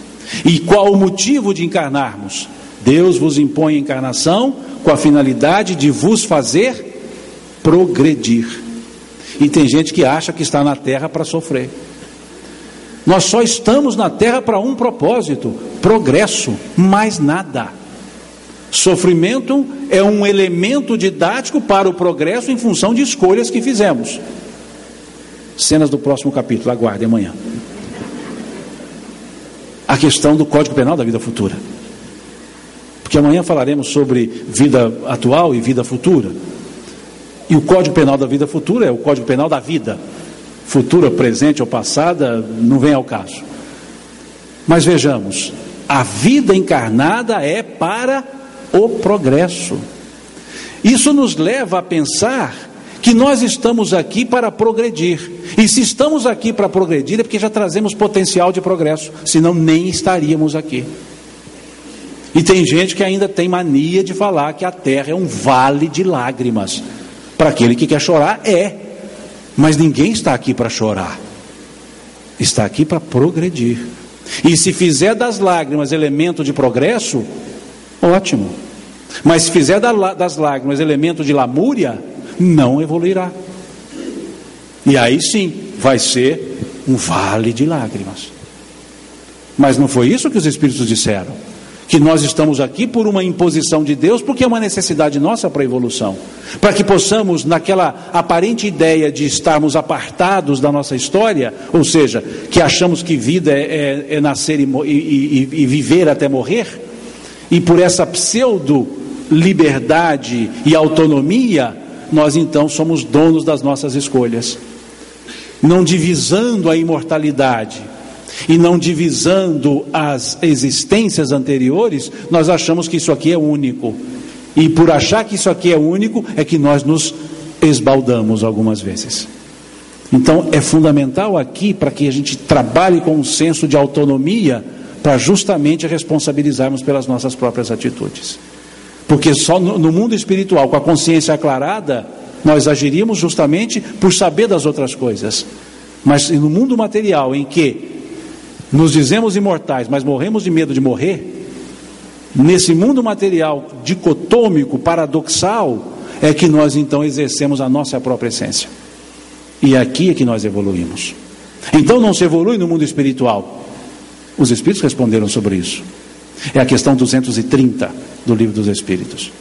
E qual o motivo de encarnarmos? Deus vos impõe a encarnação com a finalidade de vos fazer progredir. E tem gente que acha que está na terra para sofrer. Nós só estamos na terra para um propósito: progresso, mais nada. Sofrimento é um elemento didático para o progresso em função de escolhas que fizemos. Cenas do próximo capítulo, aguarde amanhã. A questão do Código Penal da vida futura. Porque amanhã falaremos sobre vida atual e vida futura. E o Código Penal da vida futura é o Código Penal da vida. Futura, presente ou passada, não vem ao caso. Mas vejamos, a vida encarnada é para o progresso. Isso nos leva a pensar que nós estamos aqui para progredir. E se estamos aqui para progredir é porque já trazemos potencial de progresso, senão nem estaríamos aqui. E tem gente que ainda tem mania de falar que a terra é um vale de lágrimas. Para aquele que quer chorar, é. Mas ninguém está aqui para chorar. Está aqui para progredir. E se fizer das lágrimas elemento de progresso, ótimo. Mas se fizer das lágrimas elemento de lamúria, não evoluirá. E aí sim, vai ser um vale de lágrimas. Mas não foi isso que os Espíritos disseram que nós estamos aqui por uma imposição de Deus, porque é uma necessidade nossa para a evolução. Para que possamos, naquela aparente ideia de estarmos apartados da nossa história, ou seja, que achamos que vida é, é, é nascer e, e, e viver até morrer, e por essa pseudo liberdade e autonomia, nós então somos donos das nossas escolhas, não divisando a imortalidade e não divisando as existências anteriores, nós achamos que isso aqui é único. E por achar que isso aqui é único, é que nós nos esbaldamos algumas vezes. Então é fundamental aqui para que a gente trabalhe com um senso de autonomia para justamente responsabilizarmos pelas nossas próprias atitudes. Porque só no mundo espiritual, com a consciência aclarada, nós agiríamos justamente por saber das outras coisas. Mas no mundo material, em que nos dizemos imortais, mas morremos de medo de morrer, nesse mundo material dicotômico, paradoxal, é que nós então exercemos a nossa própria essência. E aqui é que nós evoluímos. Então não se evolui no mundo espiritual. Os Espíritos responderam sobre isso. É a questão 230 do Livro dos Espíritos.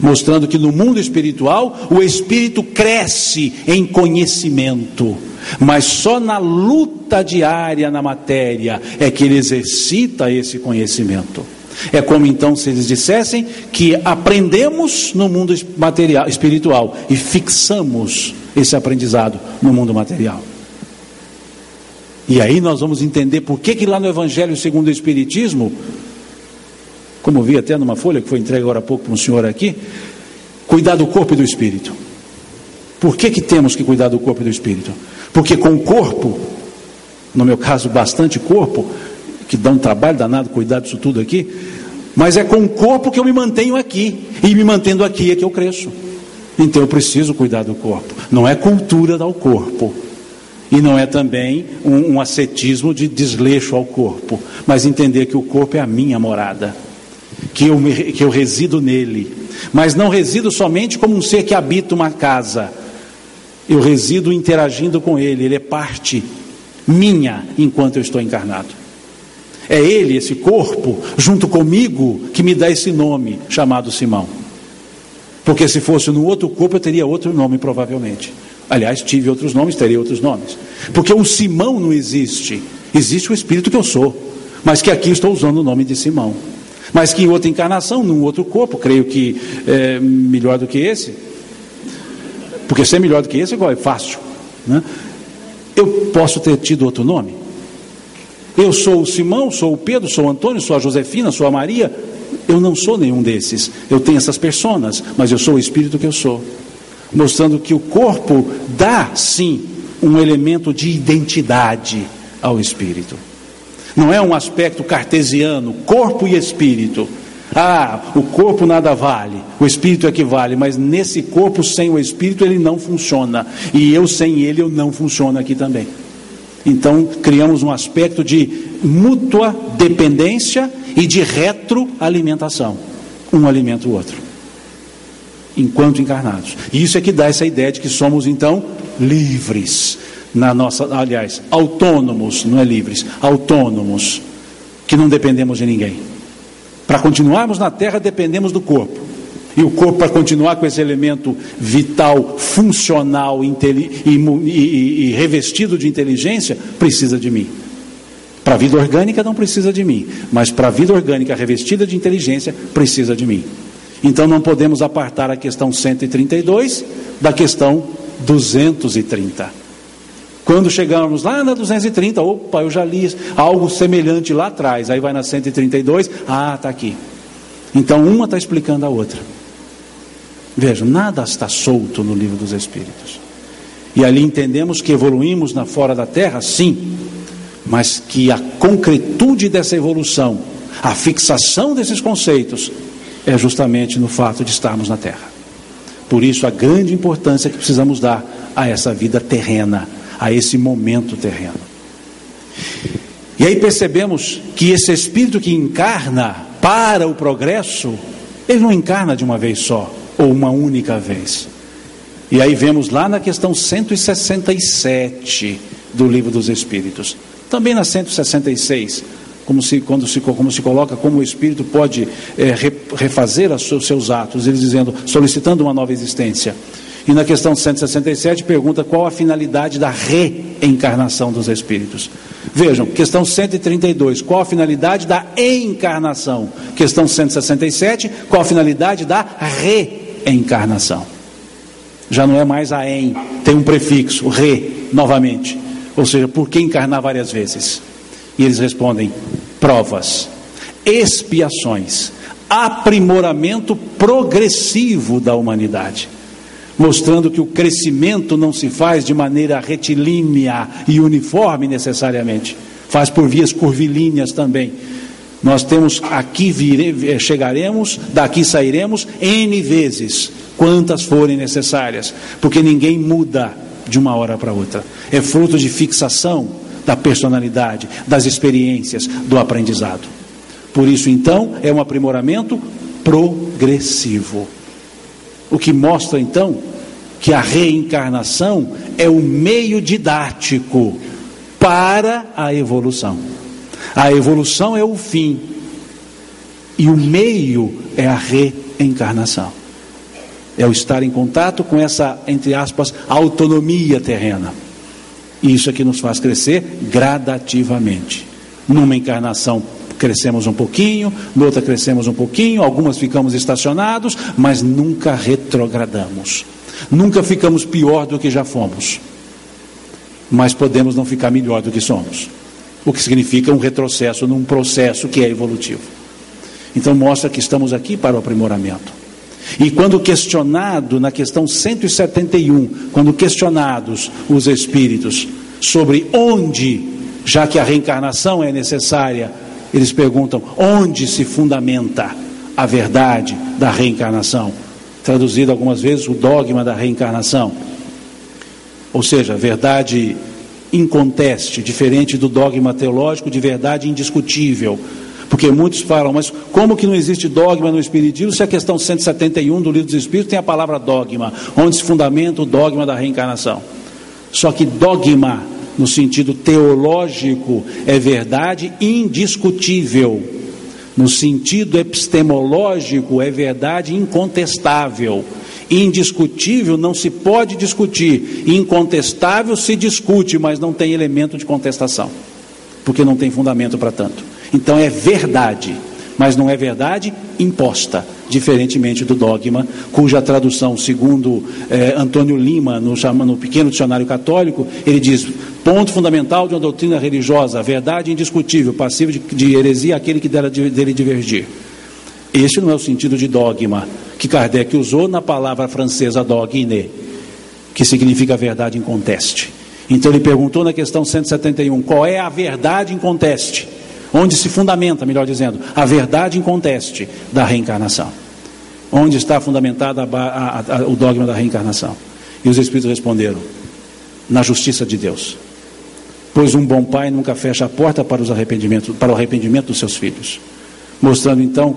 Mostrando que no mundo espiritual o espírito cresce em conhecimento mas só na luta diária na matéria é que ele exercita esse conhecimento. É como então se eles dissessem que aprendemos no mundo material, espiritual e fixamos esse aprendizado no mundo material. E aí nós vamos entender por que, que lá no Evangelho segundo o Espiritismo, como vi até numa folha que foi entregue agora há pouco para um senhor aqui, cuidar do corpo e do espírito. Por que, que temos que cuidar do corpo e do espírito? Porque com o corpo, no meu caso, bastante corpo, que dá um trabalho danado cuidar disso tudo aqui, mas é com o corpo que eu me mantenho aqui, e me mantendo aqui é que eu cresço. Então eu preciso cuidar do corpo. Não é cultura ao corpo. E não é também um, um ascetismo de desleixo ao corpo, mas entender que o corpo é a minha morada, que eu, me, que eu resido nele, mas não resido somente como um ser que habita uma casa, eu resido interagindo com Ele, Ele é parte minha enquanto eu estou encarnado. É Ele, esse corpo, junto comigo, que me dá esse nome chamado Simão. Porque se fosse no outro corpo eu teria outro nome, provavelmente. Aliás, tive outros nomes, teria outros nomes. Porque o Simão não existe. Existe o Espírito que eu sou. Mas que aqui estou usando o nome de Simão. Mas que em outra encarnação, num outro corpo, creio que é melhor do que esse, porque ser melhor do que esse é fácil. Né? Eu posso ter tido outro nome? Eu sou o Simão, sou o Pedro, sou o Antônio, sou a Josefina, sou a Maria. Eu não sou nenhum desses. Eu tenho essas personas, mas eu sou o espírito que eu sou. Mostrando que o corpo dá, sim, um elemento de identidade ao espírito. Não é um aspecto cartesiano, corpo e espírito. Ah, o corpo nada vale, o espírito é que vale, mas nesse corpo sem o espírito ele não funciona. E eu sem ele eu não funciono aqui também. Então criamos um aspecto de mútua dependência e de retroalimentação. Um alimenta o outro. Enquanto encarnados. E isso é que dá essa ideia de que somos então livres na nossa, aliás, autônomos, não é livres, autônomos, que não dependemos de ninguém. Para continuarmos na terra dependemos do corpo. E o corpo, para continuar com esse elemento vital, funcional e, e, e revestido de inteligência, precisa de mim. Para a vida orgânica não precisa de mim, mas para a vida orgânica revestida de inteligência, precisa de mim. Então não podemos apartar a questão 132 da questão 230. Quando chegamos lá na 230, opa, eu já li algo semelhante lá atrás. Aí vai na 132, ah, está aqui. Então uma está explicando a outra. Vejam, nada está solto no livro dos Espíritos. E ali entendemos que evoluímos na fora da terra, sim, mas que a concretude dessa evolução, a fixação desses conceitos, é justamente no fato de estarmos na terra. Por isso, a grande importância que precisamos dar a essa vida terrena, a esse momento terreno. E aí percebemos que esse espírito que encarna para o progresso, ele não encarna de uma vez só ou uma única vez. E aí vemos lá na questão 167 do Livro dos Espíritos, também na 166, como se, quando se, como se coloca como o espírito pode é, refazer os seus atos, ele dizendo, solicitando uma nova existência. E na questão 167 pergunta qual a finalidade da reencarnação dos espíritos. Vejam, questão 132, qual a finalidade da encarnação? Questão 167, qual a finalidade da reencarnação? Já não é mais a em, tem um prefixo, re, novamente. Ou seja, por que encarnar várias vezes? E eles respondem: provas, expiações, aprimoramento progressivo da humanidade mostrando que o crescimento não se faz de maneira retilínea e uniforme necessariamente, faz por vias curvilíneas também. Nós temos aqui vire, eh, chegaremos, daqui sairemos N vezes, quantas forem necessárias, porque ninguém muda de uma hora para outra. É fruto de fixação da personalidade, das experiências, do aprendizado. Por isso, então, é um aprimoramento progressivo. O que mostra então que a reencarnação é o meio didático para a evolução. A evolução é o fim e o meio é a reencarnação. É o estar em contato com essa, entre aspas, autonomia terrena. Isso é que nos faz crescer gradativamente. Numa encarnação crescemos um pouquinho, noutra crescemos um pouquinho, algumas ficamos estacionados, mas nunca retrogradamos. Nunca ficamos pior do que já fomos, mas podemos não ficar melhor do que somos, o que significa um retrocesso num processo que é evolutivo. Então mostra que estamos aqui para o aprimoramento. E quando questionado, na questão 171, quando questionados os espíritos sobre onde, já que a reencarnação é necessária, eles perguntam onde se fundamenta a verdade da reencarnação traduzido algumas vezes o dogma da reencarnação. Ou seja, verdade inconteste, diferente do dogma teológico de verdade indiscutível. Porque muitos falam, mas como que não existe dogma no Espiritismo se a questão 171 do Livro dos Espíritos tem a palavra dogma, onde se fundamenta o dogma da reencarnação? Só que dogma, no sentido teológico, é verdade indiscutível no sentido epistemológico, é verdade incontestável. Indiscutível não se pode discutir. Incontestável se discute, mas não tem elemento de contestação, porque não tem fundamento para tanto. Então é verdade, mas não é verdade imposta, diferentemente do dogma, cuja tradução, segundo eh, Antônio Lima, no, no pequeno dicionário católico, ele diz: ponto fundamental de uma doutrina religiosa, verdade indiscutível, passivo de, de heresia aquele que dela, dele divergir. Este não é o sentido de dogma que Kardec usou na palavra francesa dogme, que significa verdade inconteste. Então ele perguntou na questão 171: qual é a verdade em conteste? Onde se fundamenta, melhor dizendo, a verdade em conteste da reencarnação? Onde está fundamentada a, a, a, o dogma da reencarnação? E os Espíritos responderam: na justiça de Deus. Pois um bom pai nunca fecha a porta para, os arrependimentos, para o arrependimento dos seus filhos. Mostrando então,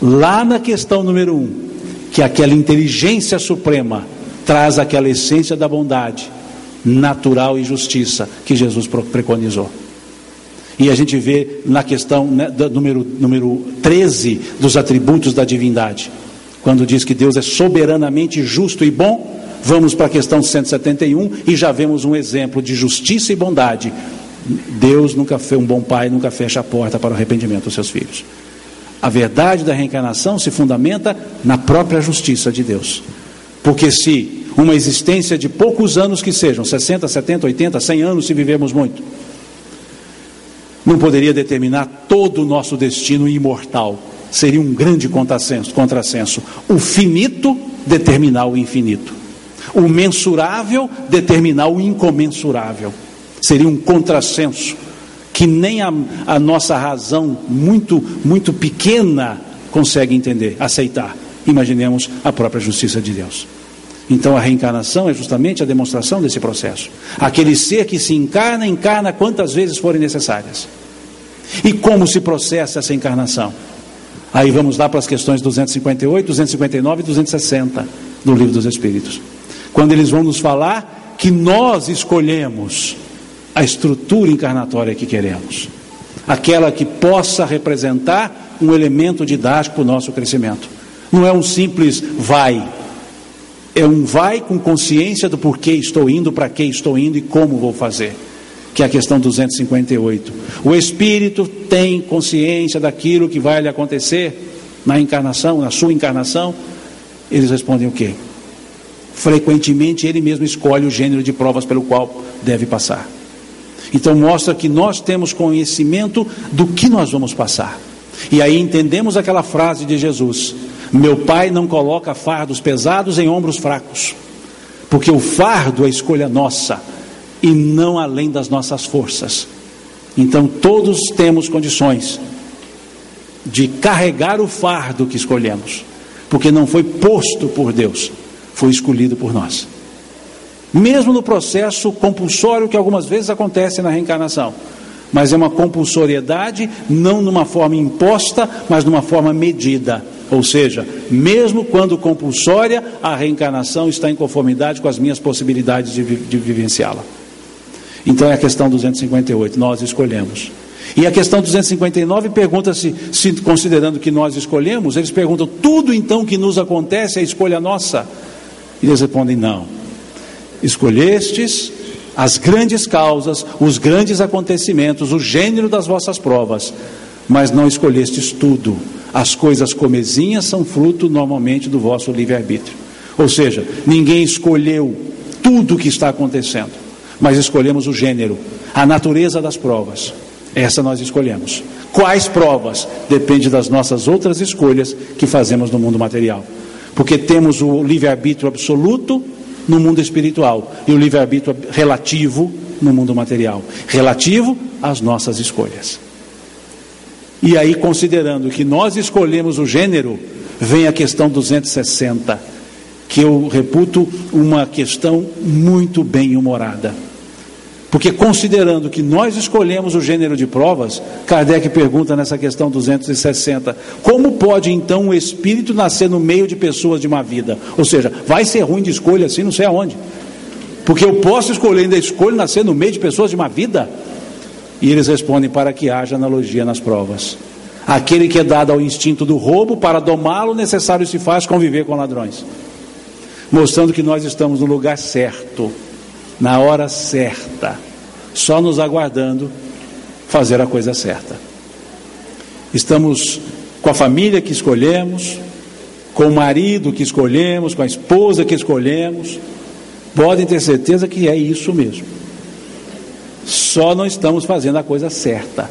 lá na questão número um, que aquela inteligência suprema traz aquela essência da bondade natural e justiça que Jesus preconizou. E a gente vê na questão né, número, número 13 dos atributos da divindade, quando diz que Deus é soberanamente justo e bom, vamos para a questão 171 e já vemos um exemplo de justiça e bondade. Deus nunca foi um bom pai, nunca fecha a porta para o arrependimento dos seus filhos. A verdade da reencarnação se fundamenta na própria justiça de Deus. Porque se uma existência de poucos anos que sejam, 60, 70, 80, 100 anos, se vivemos muito, não poderia determinar todo o nosso destino imortal. Seria um grande contrassenso. O finito determinar o infinito. O mensurável determinar o incomensurável. Seria um contrassenso que nem a, a nossa razão muito, muito pequena consegue entender, aceitar. Imaginemos a própria justiça de Deus. Então a reencarnação é justamente a demonstração desse processo. Aquele ser que se encarna, encarna quantas vezes forem necessárias. E como se processa essa encarnação? Aí vamos lá para as questões 258, 259 e 260 do Livro dos Espíritos. Quando eles vão nos falar que nós escolhemos a estrutura encarnatória que queremos, aquela que possa representar um elemento didático para o nosso crescimento. Não é um simples vai, é um vai com consciência do porquê estou indo, para que estou indo e como vou fazer que é a questão 258. O espírito tem consciência daquilo que vai lhe acontecer na encarnação, na sua encarnação? Eles respondem o quê? Frequentemente ele mesmo escolhe o gênero de provas pelo qual deve passar. Então mostra que nós temos conhecimento do que nós vamos passar. E aí entendemos aquela frase de Jesus: Meu pai não coloca fardos pesados em ombros fracos, porque o fardo é escolha nossa e não além das nossas forças. Então todos temos condições de carregar o fardo que escolhemos, porque não foi posto por Deus, foi escolhido por nós. Mesmo no processo compulsório que algumas vezes acontece na reencarnação, mas é uma compulsoriedade não numa forma imposta, mas numa forma medida. Ou seja, mesmo quando compulsória, a reencarnação está em conformidade com as minhas possibilidades de, de vivenciá-la. Então é a questão 258, nós escolhemos. E a questão 259 pergunta-se, se, considerando que nós escolhemos, eles perguntam: tudo então que nos acontece é escolha nossa? E eles respondem: não. Escolhestes as grandes causas, os grandes acontecimentos, o gênero das vossas provas, mas não escolhestes tudo. As coisas comezinhas são fruto normalmente do vosso livre-arbítrio. Ou seja, ninguém escolheu tudo o que está acontecendo mas escolhemos o gênero, a natureza das provas. Essa nós escolhemos. Quais provas? Depende das nossas outras escolhas que fazemos no mundo material. Porque temos o livre-arbítrio absoluto no mundo espiritual e o livre-arbítrio relativo no mundo material relativo às nossas escolhas. E aí, considerando que nós escolhemos o gênero, vem a questão 260, que eu reputo uma questão muito bem humorada. Porque considerando que nós escolhemos o gênero de provas, Kardec pergunta nessa questão 260: como pode então o espírito nascer no meio de pessoas de uma vida? Ou seja, vai ser ruim de escolha assim, não sei aonde. Porque eu posso escolher, ainda escolho nascer no meio de pessoas de uma vida? E eles respondem para que haja analogia nas provas. Aquele que é dado ao instinto do roubo, para domá-lo, necessário se faz conviver com ladrões. Mostrando que nós estamos no lugar certo na hora certa, só nos aguardando fazer a coisa certa. Estamos com a família que escolhemos, com o marido que escolhemos, com a esposa que escolhemos, podem ter certeza que é isso mesmo. Só não estamos fazendo a coisa certa,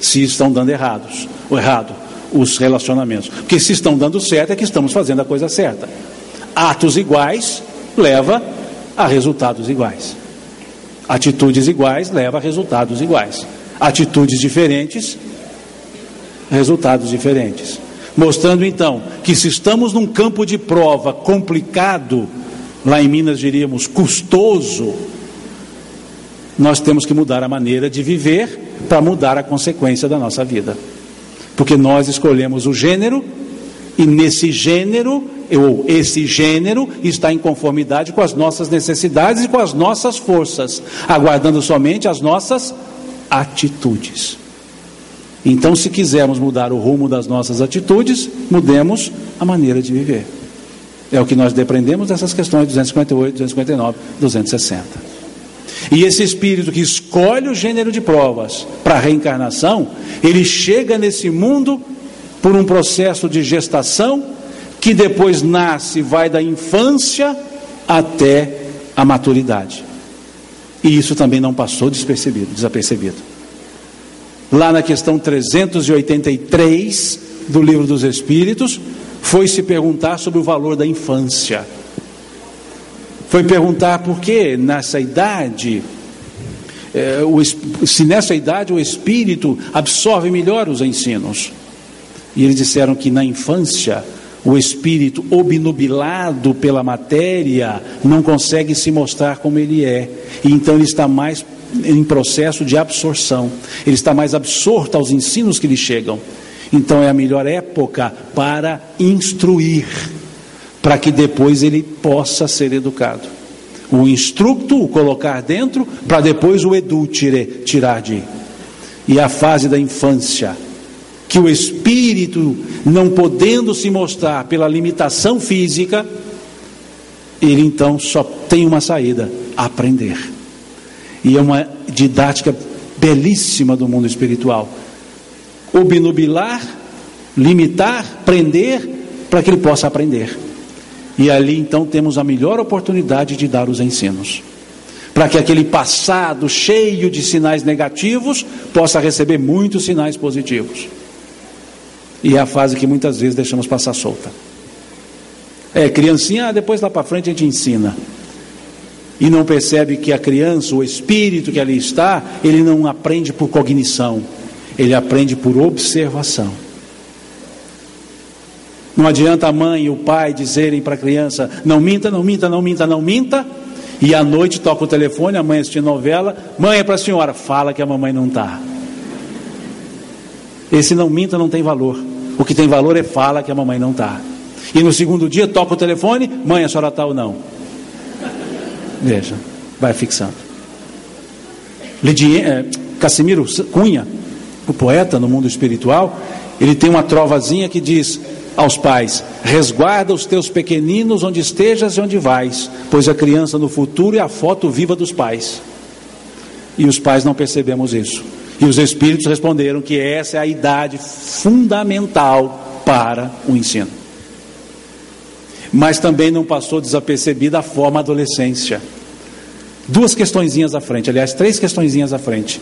se estão dando errados, ou errado, os relacionamentos. Porque se estão dando certo é que estamos fazendo a coisa certa. Atos iguais leva a resultados iguais. Atitudes iguais levam a resultados iguais. Atitudes diferentes, resultados diferentes. Mostrando então que se estamos num campo de prova complicado, lá em Minas diríamos custoso, nós temos que mudar a maneira de viver para mudar a consequência da nossa vida. Porque nós escolhemos o gênero e nesse gênero, ou esse gênero está em conformidade com as nossas necessidades e com as nossas forças, aguardando somente as nossas atitudes. Então, se quisermos mudar o rumo das nossas atitudes, mudemos a maneira de viver. É o que nós depreendemos dessas questões 258, 259, 260. E esse espírito que escolhe o gênero de provas para a reencarnação, ele chega nesse mundo por um processo de gestação que depois nasce, vai da infância até a maturidade. E isso também não passou despercebido, desapercebido. Lá na questão 383 do Livro dos Espíritos, foi se perguntar sobre o valor da infância. Foi perguntar por que nessa idade, é, se nessa idade o espírito absorve melhor os ensinos. E eles disseram que na infância o espírito obnubilado pela matéria não consegue se mostrar como ele é, e então ele está mais em processo de absorção, ele está mais absorto aos ensinos que lhe chegam. Então é a melhor época para instruir, para que depois ele possa ser educado. O instructo, o colocar dentro, para depois o edutire, tirar de. E a fase da infância, que o espírito, não podendo se mostrar pela limitação física, ele então só tem uma saída: aprender. E é uma didática belíssima do mundo espiritual. Obnubilar, limitar, prender, para que ele possa aprender. E ali então temos a melhor oportunidade de dar os ensinos. Para que aquele passado cheio de sinais negativos possa receber muitos sinais positivos. E é a fase que muitas vezes deixamos passar solta. É, criancinha, depois lá para frente a gente ensina. E não percebe que a criança, o espírito que ali está, ele não aprende por cognição, ele aprende por observação. Não adianta a mãe e o pai dizerem para a criança: não minta, não minta, não minta, não minta. E à noite toca o telefone, a mãe assiste novela: mãe é para a senhora, fala que a mamãe não está. Esse não minta não tem valor. O que tem valor é fala que a mamãe não está. E no segundo dia toca o telefone, mãe, a senhora está ou não? Veja, vai fixando. Lidie, é, Cassimiro Cunha, o poeta no mundo espiritual, ele tem uma trovazinha que diz aos pais: resguarda os teus pequeninos onde estejas e onde vais, pois a criança no futuro é a foto viva dos pais. E os pais não percebemos isso. E os espíritos responderam que essa é a idade fundamental para o ensino. Mas também não passou desapercebida a forma adolescência. Duas questõezinhas à frente, aliás, três questõezinhas à frente.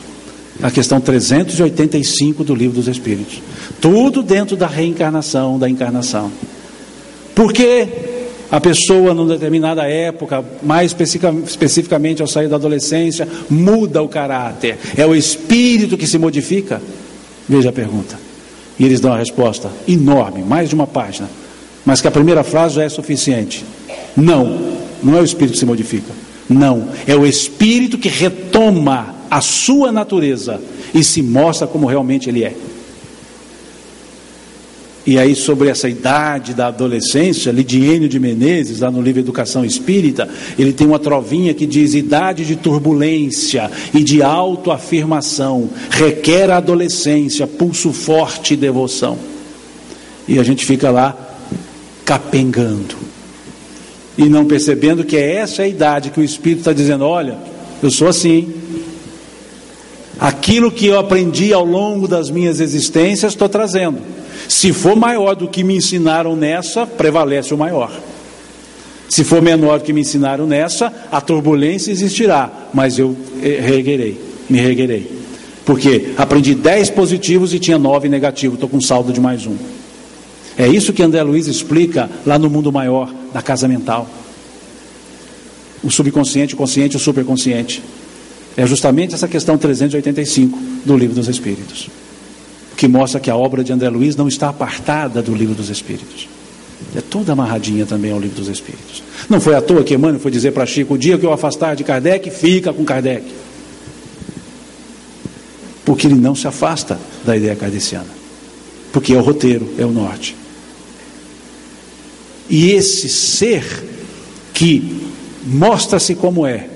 A questão 385 do Livro dos Espíritos. Tudo dentro da reencarnação, da encarnação. Por que a pessoa, numa determinada época, mais especificamente ao sair da adolescência, muda o caráter. É o espírito que se modifica? Veja a pergunta. E eles dão a resposta enorme, mais de uma página. Mas que a primeira frase já é suficiente. Não, não é o espírito que se modifica. Não, é o espírito que retoma a sua natureza e se mostra como realmente ele é. E aí, sobre essa idade da adolescência, Lidiênio de Menezes, lá no livro Educação Espírita, ele tem uma trovinha que diz: idade de turbulência e de autoafirmação, requer a adolescência, pulso forte e devoção. E a gente fica lá capengando, e não percebendo que é essa a idade que o Espírito está dizendo: olha, eu sou assim. Aquilo que eu aprendi ao longo das minhas existências, estou trazendo. Se for maior do que me ensinaram nessa, prevalece o maior. Se for menor do que me ensinaram nessa, a turbulência existirá, mas eu reerguerei, me reerguerei. Porque aprendi 10 positivos e tinha 9 negativos, estou com saldo de mais um. É isso que André Luiz explica lá no mundo maior, na casa mental. O subconsciente, o consciente o superconsciente. É justamente essa questão 385 do Livro dos Espíritos, que mostra que a obra de André Luiz não está apartada do Livro dos Espíritos. É toda amarradinha também ao Livro dos Espíritos. Não foi à toa que Emmanuel foi dizer para Chico: o dia que eu afastar de Kardec, fica com Kardec. Porque ele não se afasta da ideia kardeciana. Porque é o roteiro, é o norte. E esse ser que mostra-se como é,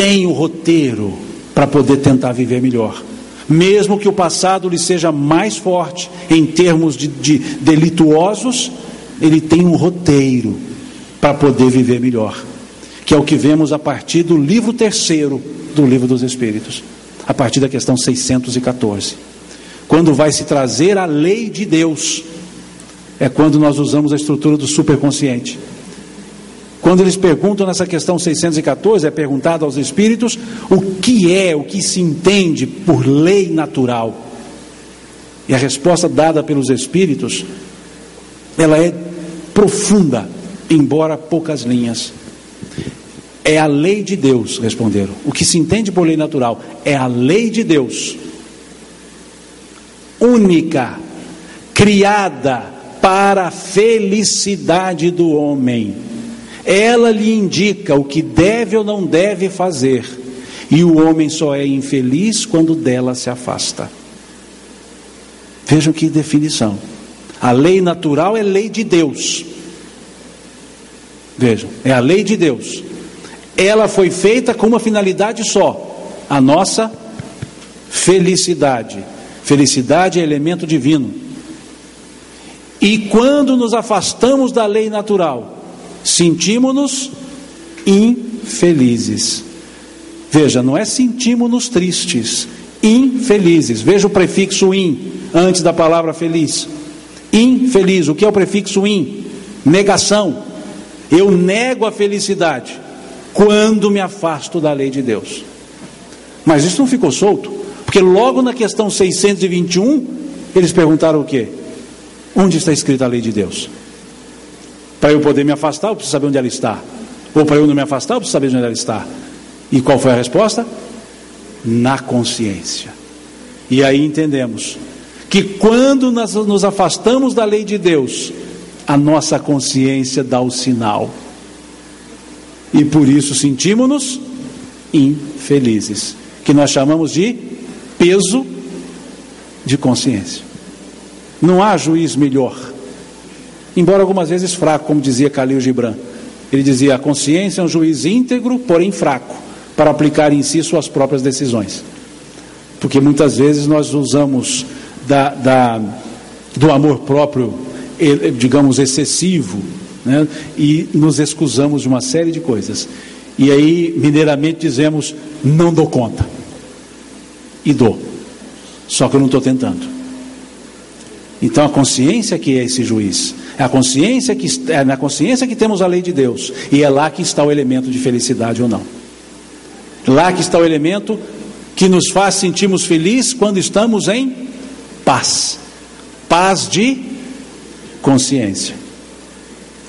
tem o roteiro para poder tentar viver melhor. Mesmo que o passado lhe seja mais forte em termos de, de delituosos, ele tem um roteiro para poder viver melhor. Que é o que vemos a partir do livro terceiro do Livro dos Espíritos, a partir da questão 614. Quando vai se trazer a lei de Deus, é quando nós usamos a estrutura do superconsciente. Quando eles perguntam nessa questão 614, é perguntado aos espíritos o que é, o que se entende por lei natural. E a resposta dada pelos espíritos, ela é profunda, embora poucas linhas. É a lei de Deus, responderam. O que se entende por lei natural é a lei de Deus, única, criada para a felicidade do homem ela lhe indica o que deve ou não deve fazer, e o homem só é infeliz quando dela se afasta. Vejam que definição. A lei natural é lei de Deus. Vejam, é a lei de Deus. Ela foi feita com uma finalidade só: a nossa felicidade. Felicidade é elemento divino. E quando nos afastamos da lei natural, sentimos-nos infelizes. Veja, não é sentimos-nos tristes, infelizes. Veja o prefixo in antes da palavra feliz. Infeliz, o que é o prefixo in? Negação. Eu nego a felicidade quando me afasto da lei de Deus. Mas isso não ficou solto, porque logo na questão 621, eles perguntaram o quê? Onde está escrita a lei de Deus? Para eu poder me afastar, eu preciso saber onde ela está. Ou para eu não me afastar, eu preciso saber onde ela está. E qual foi a resposta? Na consciência. E aí entendemos que quando nós nos afastamos da lei de Deus, a nossa consciência dá o sinal. E por isso sentimos-nos infelizes, que nós chamamos de peso de consciência. Não há juiz melhor embora algumas vezes fraco, como dizia Khalil Gibran. Ele dizia: a consciência é um juiz íntegro, porém fraco, para aplicar em si suas próprias decisões. Porque muitas vezes nós usamos da, da, do amor próprio, digamos, excessivo, né? e nos excusamos de uma série de coisas. E aí, mineiramente, dizemos: não dou conta. E dou. Só que eu não estou tentando. Então a consciência que é esse juiz. É a consciência que é na consciência que temos a lei de Deus e é lá que está o elemento de felicidade ou não. Lá que está o elemento que nos faz sentirmos felizes quando estamos em paz, paz de consciência.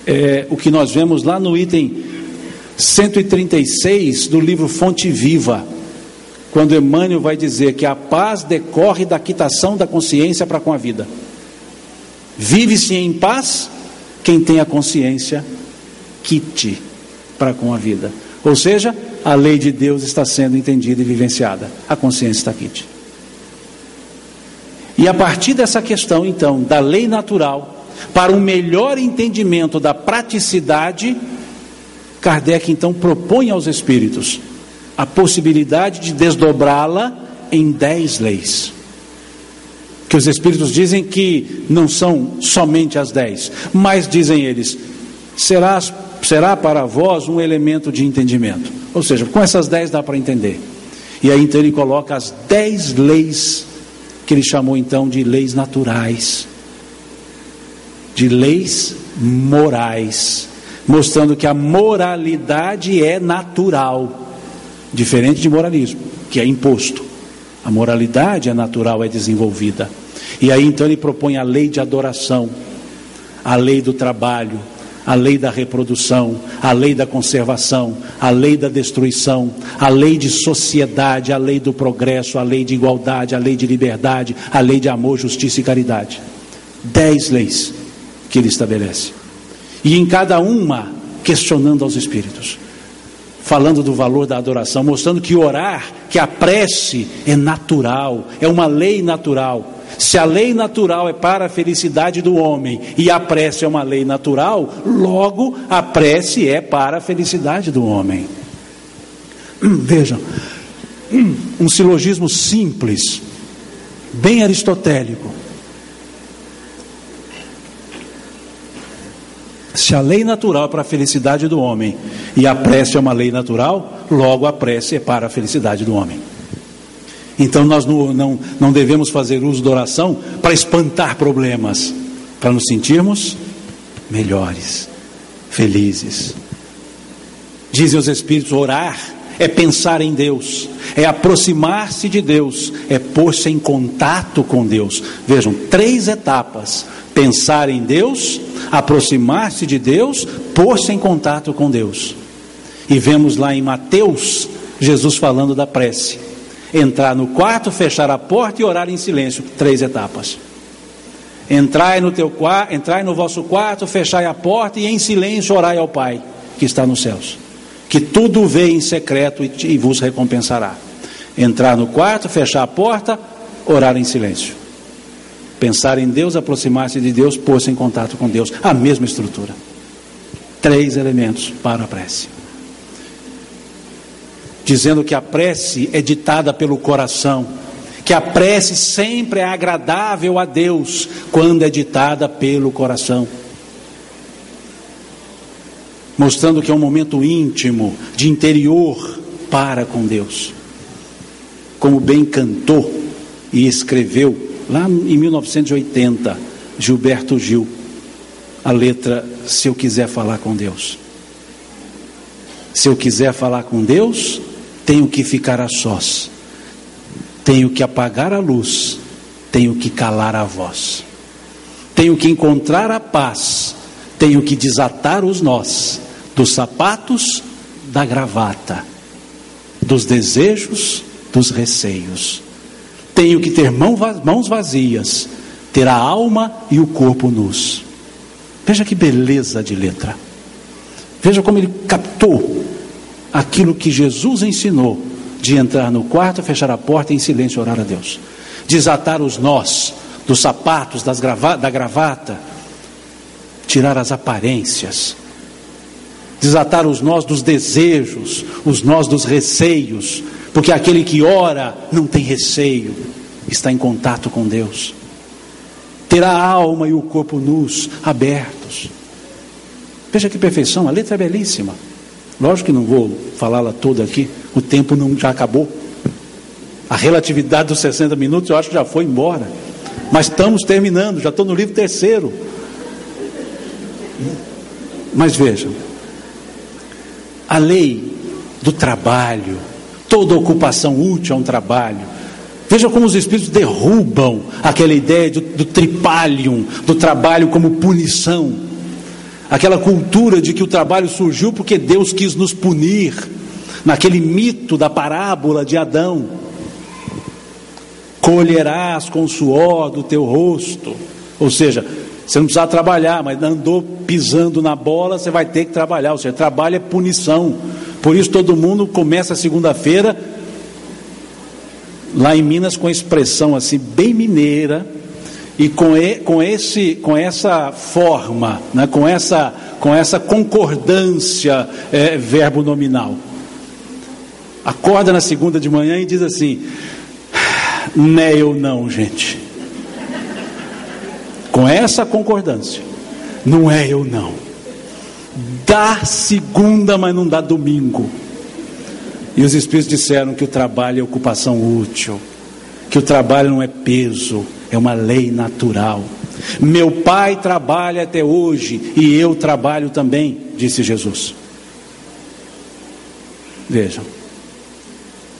É o que nós vemos lá no item 136 do livro Fonte Viva, quando Emmanuel vai dizer que a paz decorre da quitação da consciência para com a vida. Vive-se em paz quem tem a consciência quite para com a vida. Ou seja, a lei de Deus está sendo entendida e vivenciada. A consciência está quite. E a partir dessa questão, então, da lei natural, para um melhor entendimento da praticidade, Kardec então propõe aos espíritos a possibilidade de desdobrá-la em dez leis que os Espíritos dizem que não são somente as dez, mas dizem eles, será, será para vós um elemento de entendimento. Ou seja, com essas dez dá para entender. E aí então ele coloca as dez leis, que ele chamou então de leis naturais, de leis morais, mostrando que a moralidade é natural, diferente de moralismo, que é imposto. A moralidade é natural, é desenvolvida. E aí então ele propõe a lei de adoração, a lei do trabalho, a lei da reprodução, a lei da conservação, a lei da destruição, a lei de sociedade, a lei do progresso, a lei de igualdade, a lei de liberdade, a lei de amor, justiça e caridade. Dez leis que ele estabelece. E em cada uma, questionando aos espíritos, falando do valor da adoração, mostrando que orar, que a prece é natural, é uma lei natural se a lei natural é para a felicidade do homem e a prece é uma lei natural, logo a prece é para a felicidade do homem. Vejam, um silogismo simples, bem aristotélico. Se a lei natural é para a felicidade do homem e a prece é uma lei natural, logo a prece é para a felicidade do homem. Então nós não, não, não devemos fazer uso da oração para espantar problemas, para nos sentirmos melhores, felizes. Dizem os Espíritos: orar é pensar em Deus, é aproximar-se de Deus, é pôr-se em contato com Deus. Vejam, três etapas: pensar em Deus, aproximar-se de Deus, pôr-se em contato com Deus. E vemos lá em Mateus Jesus falando da prece entrar no quarto, fechar a porta e orar em silêncio. Três etapas. Entrai no teu quarto, entrai no vosso quarto, fechai a porta e em silêncio orai ao Pai que está nos céus, que tudo vê em secreto e, e vos recompensará. Entrar no quarto, fechar a porta, orar em silêncio. Pensar em Deus, aproximar-se de Deus, pôr-se em contato com Deus. A mesma estrutura. Três elementos para a prece dizendo que a prece é ditada pelo coração, que a prece sempre é agradável a Deus quando é ditada pelo coração. Mostrando que é um momento íntimo, de interior para com Deus. Como bem cantou e escreveu lá em 1980, Gilberto Gil, a letra Se eu quiser falar com Deus. Se eu quiser falar com Deus, tenho que ficar a sós, tenho que apagar a luz, tenho que calar a voz, tenho que encontrar a paz, tenho que desatar os nós dos sapatos, da gravata, dos desejos, dos receios. Tenho que ter mãos vazias, ter a alma e o corpo nus. Veja que beleza de letra. Veja como ele captou aquilo que Jesus ensinou de entrar no quarto, fechar a porta e em silêncio orar a Deus. Desatar os nós dos sapatos, das grava da gravata, tirar as aparências, desatar os nós dos desejos, os nós dos receios, porque aquele que ora não tem receio, está em contato com Deus. Ter a alma e o corpo nus, abertos. Veja que perfeição, a letra é belíssima. Lógico que não vou falá-la toda aqui, o tempo não já acabou. A relatividade dos 60 minutos eu acho que já foi embora. Mas estamos terminando, já estou no livro terceiro. Mas vejam, a lei do trabalho, toda ocupação útil a um trabalho, Veja como os espíritos derrubam aquela ideia do, do tripalium, do trabalho como punição aquela cultura de que o trabalho surgiu porque Deus quis nos punir, naquele mito da parábola de Adão. Colherás com o suor do teu rosto, ou seja, você não precisa trabalhar, mas andou pisando na bola, você vai ter que trabalhar. Ou seja, trabalho é punição. Por isso todo mundo começa segunda-feira, lá em Minas, com a expressão assim, bem mineira, e com, e, com, esse, com essa forma, né, com, essa, com essa concordância é, verbo nominal. Acorda na segunda de manhã e diz assim: Né eu não, gente. Com essa concordância, não é eu não. Dá segunda, mas não dá domingo. E os Espíritos disseram que o trabalho é ocupação útil, que o trabalho não é peso é uma lei natural. Meu pai trabalha até hoje e eu trabalho também, disse Jesus. Vejam.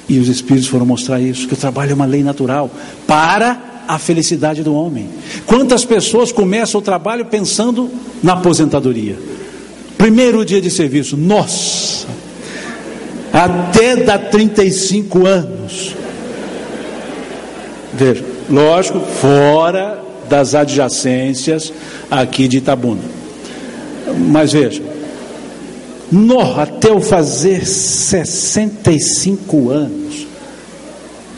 E os Espíritos foram mostrar isso: que o trabalho é uma lei natural para a felicidade do homem. Quantas pessoas começam o trabalho pensando na aposentadoria? Primeiro dia de serviço, nossa, até dar 35 anos. Veja, lógico, fora das adjacências aqui de Itabuna. Mas veja, no, até eu fazer 65 anos,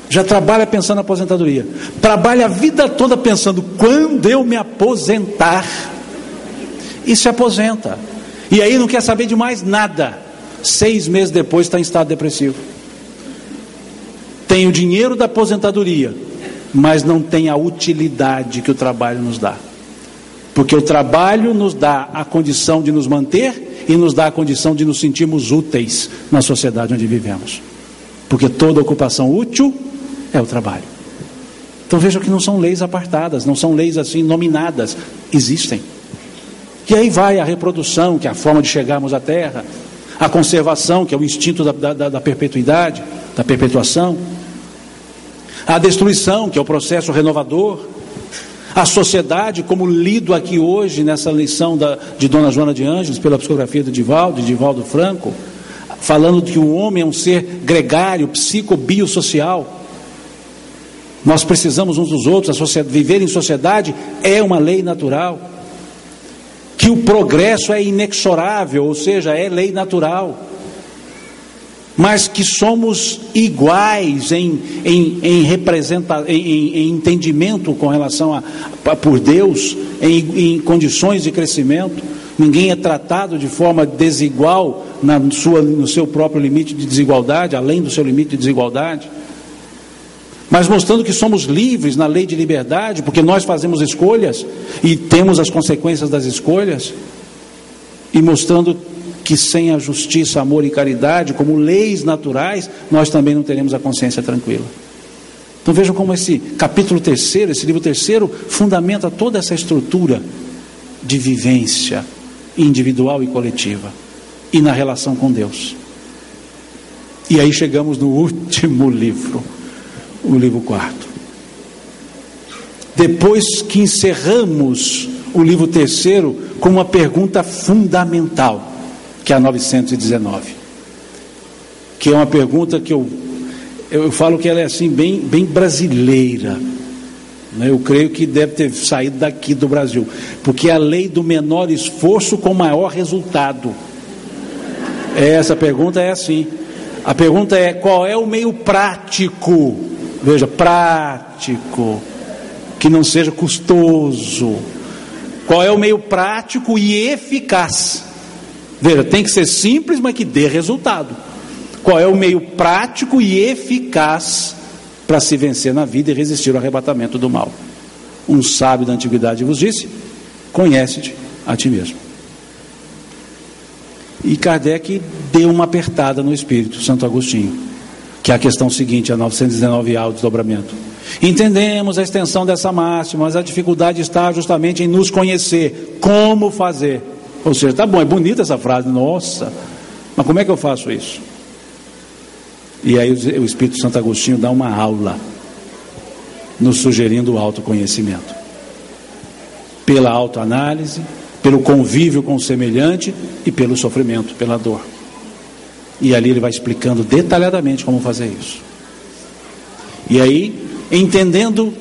já trabalha pensando na aposentadoria, trabalha a vida toda pensando quando eu me aposentar, e se aposenta, e aí não quer saber de mais nada. Seis meses depois está em estado depressivo. Tem o dinheiro da aposentadoria, mas não tem a utilidade que o trabalho nos dá. Porque o trabalho nos dá a condição de nos manter e nos dá a condição de nos sentirmos úteis na sociedade onde vivemos. Porque toda ocupação útil é o trabalho. Então vejam que não são leis apartadas, não são leis assim nominadas, existem. E aí vai a reprodução, que é a forma de chegarmos à Terra, a conservação, que é o instinto da, da, da perpetuidade, da perpetuação, a destruição, que é o processo renovador, a sociedade, como lido aqui hoje nessa lição da, de Dona Joana de Ângeles, pela psicografia de Divaldo, Divaldo Franco, falando que o homem é um ser gregário, psico-biosocial. Nós precisamos uns dos outros, viver em sociedade é uma lei natural. Que o progresso é inexorável, ou seja, é lei natural mas que somos iguais em, em, em, representa, em, em entendimento com relação a, a por Deus, em, em condições de crescimento. Ninguém é tratado de forma desigual na sua, no seu próprio limite de desigualdade, além do seu limite de desigualdade. Mas mostrando que somos livres na lei de liberdade, porque nós fazemos escolhas e temos as consequências das escolhas, e mostrando que sem a justiça, amor e caridade, como leis naturais, nós também não teremos a consciência tranquila. Então vejam como esse capítulo terceiro, esse livro terceiro, fundamenta toda essa estrutura de vivência individual e coletiva e na relação com Deus. E aí chegamos no último livro, o livro quarto. Depois que encerramos o livro terceiro com uma pergunta fundamental que é a 919. Que é uma pergunta que eu, eu falo que ela é assim, bem, bem brasileira. Né? Eu creio que deve ter saído daqui do Brasil. Porque é a lei do menor esforço com maior resultado. É, essa pergunta é assim. A pergunta é: qual é o meio prático? Veja, prático, que não seja custoso. Qual é o meio prático e eficaz Veja, tem que ser simples, mas que dê resultado. Qual é o meio prático e eficaz para se vencer na vida e resistir ao arrebatamento do mal? Um sábio da antiguidade vos disse: conhece-te a ti mesmo. E Kardec deu uma apertada no espírito, Santo Agostinho, que é a questão seguinte, a 919A, o desdobramento. Entendemos a extensão dessa máxima, mas a dificuldade está justamente em nos conhecer. Como fazer? Ou seja, tá bom, é bonita essa frase, nossa, mas como é que eu faço isso? E aí o Espírito Santo Agostinho dá uma aula, nos sugerindo o autoconhecimento, pela autoanálise, pelo convívio com o semelhante e pelo sofrimento, pela dor. E ali ele vai explicando detalhadamente como fazer isso. E aí, entendendo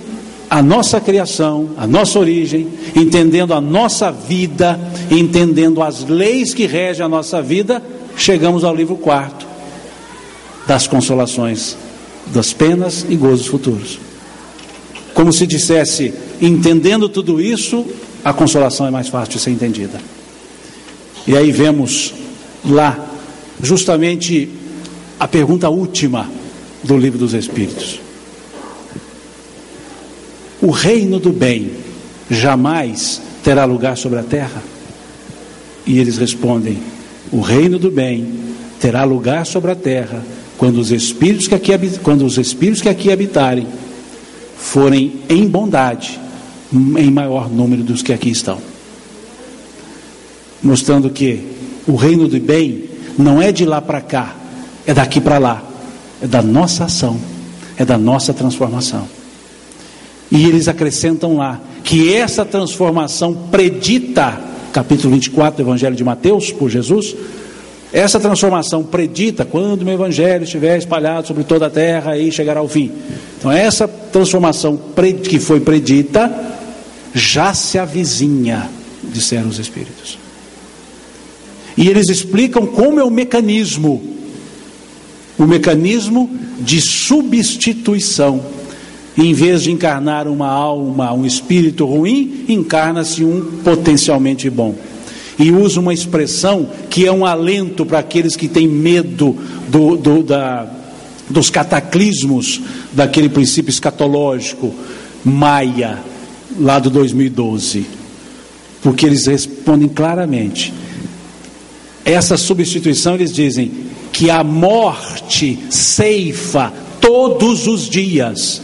a nossa criação, a nossa origem, entendendo a nossa vida, entendendo as leis que regem a nossa vida, chegamos ao livro quarto das consolações, das penas e gozos futuros. Como se dissesse, entendendo tudo isso, a consolação é mais fácil de ser entendida. E aí vemos lá, justamente, a pergunta última do livro dos Espíritos o reino do bem jamais terá lugar sobre a terra? E eles respondem: o reino do bem terá lugar sobre a terra quando os espíritos que aqui, quando os espíritos que aqui habitarem forem em bondade em maior número dos que aqui estão. Mostrando que o reino do bem não é de lá para cá, é daqui para lá, é da nossa ação, é da nossa transformação. E eles acrescentam lá que essa transformação predita capítulo 24 do Evangelho de Mateus, por Jesus. Essa transformação predita quando o meu evangelho estiver espalhado sobre toda a terra e chegará ao fim. Então, essa transformação que foi predita já se avizinha, disseram os Espíritos. E eles explicam como é o mecanismo o mecanismo de substituição. Em vez de encarnar uma alma, um espírito ruim, encarna-se um potencialmente bom e usa uma expressão que é um alento para aqueles que têm medo do, do, da, dos cataclismos daquele princípio escatológico Maia, lá do 2012. Porque eles respondem claramente. Essa substituição, eles dizem que a morte ceifa todos os dias.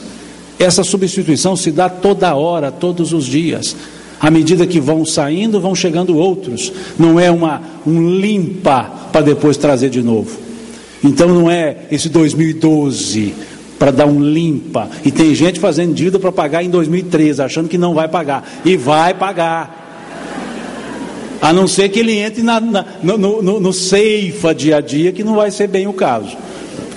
Essa substituição se dá toda hora, todos os dias. À medida que vão saindo, vão chegando outros. Não é uma, um limpa para depois trazer de novo. Então não é esse 2012 para dar um limpa. E tem gente fazendo dívida para pagar em 2013, achando que não vai pagar. E vai pagar. A não ser que ele entre na, na, no, no, no ceifa dia a dia, que não vai ser bem o caso.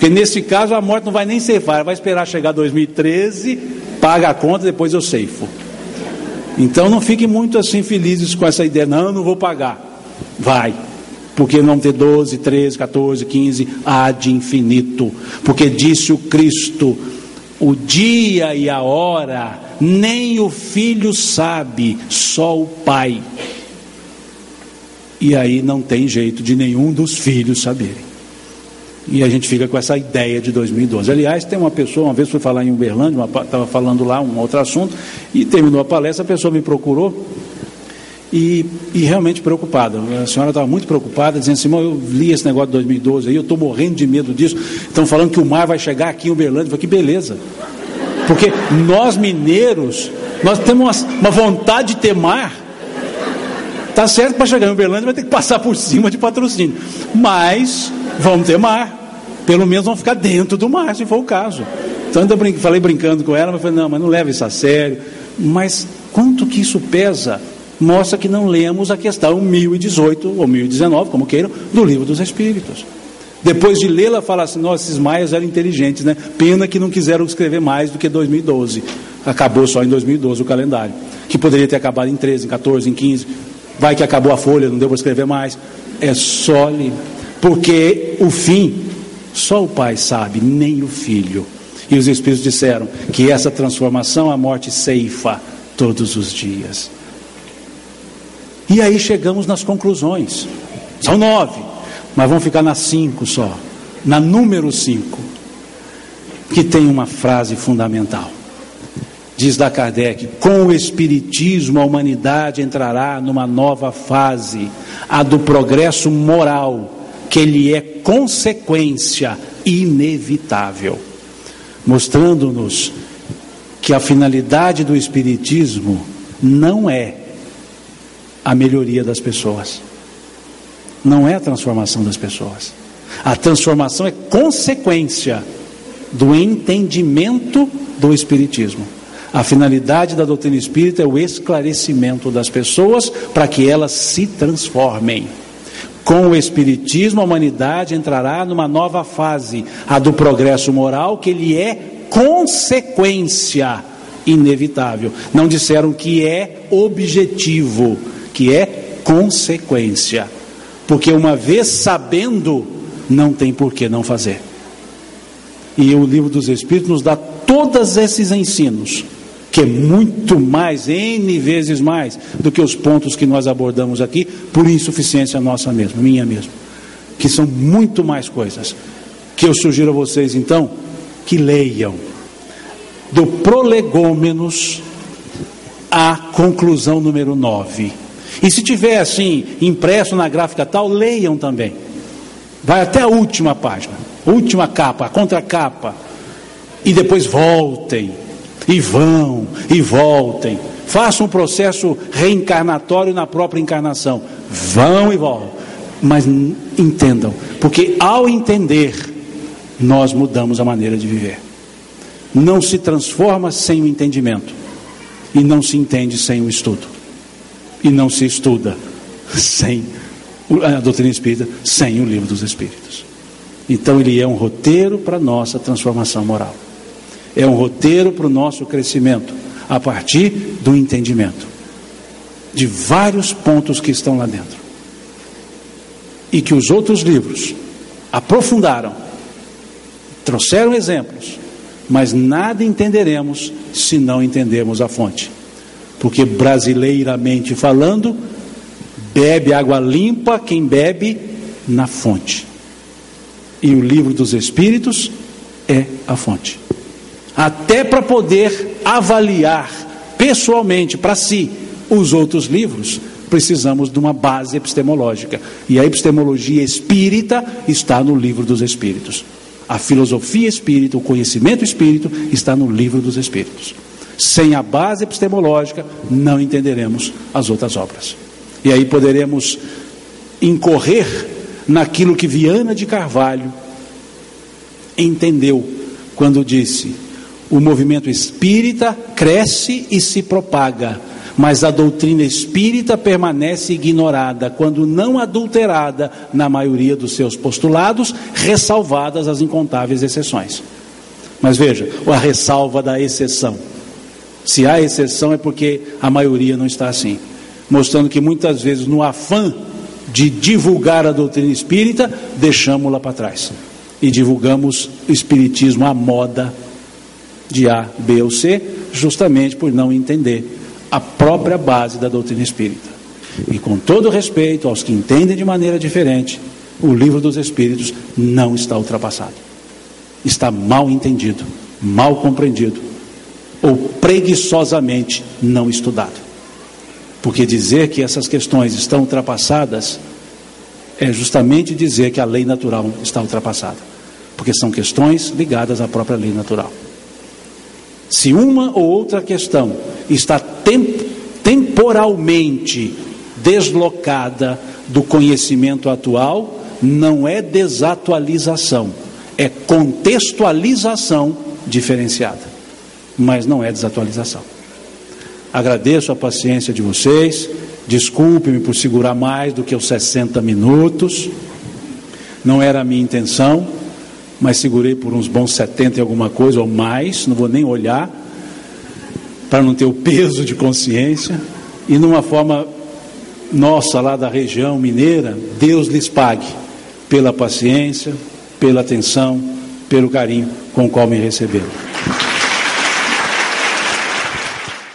Porque nesse caso a morte não vai nem ceifar, vai esperar chegar 2013, paga a conta, depois eu ceifo. Então não fiquem muito assim felizes com essa ideia, não, não vou pagar. Vai. Porque não ter 12, 13, 14, 15, há de infinito. Porque disse o Cristo: o dia e a hora, nem o filho sabe, só o pai. E aí não tem jeito de nenhum dos filhos saberem. E a gente fica com essa ideia de 2012. Aliás, tem uma pessoa, uma vez fui falar em Uberlândia, estava falando lá um outro assunto, e terminou a palestra, a pessoa me procurou e, e realmente preocupada. A senhora estava muito preocupada, dizendo assim: eu li esse negócio de 2012 aí, eu estou morrendo de medo disso. Estão falando que o mar vai chegar aqui em Uberlândia. Eu falei, que beleza. Porque nós mineiros, nós temos uma, uma vontade de ter mar. Tá certo para chegar em Uberlândia vai ter que passar por cima de patrocínio. Mas vamos ter mar. Pelo menos vamos ficar dentro do mar, se for o caso. Então eu brin falei brincando com ela, mas falei, não, mas não leva isso a sério. Mas quanto que isso pesa? Mostra que não lemos a questão 1018 ou 1019, como queiram, do livro dos Espíritos. Depois de lê-la, fala assim: nossa, esses maias eram inteligentes, né? Pena que não quiseram escrever mais do que 2012. Acabou só em 2012 o calendário. Que poderia ter acabado em 13, em 14, em 15. Vai que acabou a folha, não deu para escrever mais. É só ali. Porque o fim, só o pai sabe, nem o filho. E os Espíritos disseram que essa transformação, a morte ceifa todos os dias. E aí chegamos nas conclusões. São nove, mas vamos ficar nas cinco só. Na número cinco, que tem uma frase fundamental. Diz da Kardec: com o Espiritismo a humanidade entrará numa nova fase, a do progresso moral, que ele é consequência inevitável, mostrando-nos que a finalidade do Espiritismo não é a melhoria das pessoas, não é a transformação das pessoas. A transformação é consequência do entendimento do Espiritismo. A finalidade da doutrina espírita é o esclarecimento das pessoas para que elas se transformem. Com o Espiritismo, a humanidade entrará numa nova fase, a do progresso moral, que ele é consequência inevitável. Não disseram que é objetivo, que é consequência. Porque uma vez sabendo, não tem por que não fazer. E o livro dos Espíritos nos dá todos esses ensinos que é muito mais, N vezes mais, do que os pontos que nós abordamos aqui, por insuficiência nossa mesma, minha mesma. Que são muito mais coisas. Que eu sugiro a vocês, então, que leiam. Do Prolegômenos à conclusão número 9. E se tiver assim, impresso na gráfica tal, leiam também. Vai até a última página, última capa, a contracapa. E depois voltem e vão e voltem. Façam um processo reencarnatório na própria encarnação. Vão e voltam. Mas entendam, porque ao entender, nós mudamos a maneira de viver. Não se transforma sem o entendimento, e não se entende sem o estudo, e não se estuda sem a doutrina espírita, sem o livro dos Espíritos. Então ele é um roteiro para nossa transformação moral. É um roteiro para o nosso crescimento, a partir do entendimento de vários pontos que estão lá dentro. E que os outros livros aprofundaram, trouxeram exemplos, mas nada entenderemos se não entendermos a fonte. Porque brasileiramente falando, bebe água limpa quem bebe na fonte. E o livro dos Espíritos é a fonte. Até para poder avaliar pessoalmente para si os outros livros, precisamos de uma base epistemológica. E a epistemologia espírita está no livro dos Espíritos. A filosofia espírita, o conhecimento espírito está no livro dos Espíritos. Sem a base epistemológica, não entenderemos as outras obras. E aí poderemos incorrer naquilo que Viana de Carvalho entendeu quando disse: o movimento espírita cresce e se propaga, mas a doutrina espírita permanece ignorada, quando não adulterada na maioria dos seus postulados, ressalvadas as incontáveis exceções. Mas veja, a ressalva da exceção. Se há exceção é porque a maioria não está assim, mostrando que muitas vezes no afã de divulgar a doutrina espírita, deixamos-la para trás e divulgamos o espiritismo à moda de A, B ou C, justamente por não entender a própria base da doutrina espírita. E com todo respeito aos que entendem de maneira diferente, o livro dos Espíritos não está ultrapassado. Está mal entendido, mal compreendido, ou preguiçosamente não estudado. Porque dizer que essas questões estão ultrapassadas é justamente dizer que a lei natural está ultrapassada. Porque são questões ligadas à própria lei natural. Se uma ou outra questão está temp temporalmente deslocada do conhecimento atual, não é desatualização, é contextualização diferenciada, mas não é desatualização. Agradeço a paciência de vocês, desculpe-me por segurar mais do que os 60 minutos, não era a minha intenção mas segurei por uns bons 70 e alguma coisa ou mais, não vou nem olhar, para não ter o peso de consciência, e numa forma nossa lá da região mineira, Deus lhes pague pela paciência, pela atenção, pelo carinho com o qual me receberam.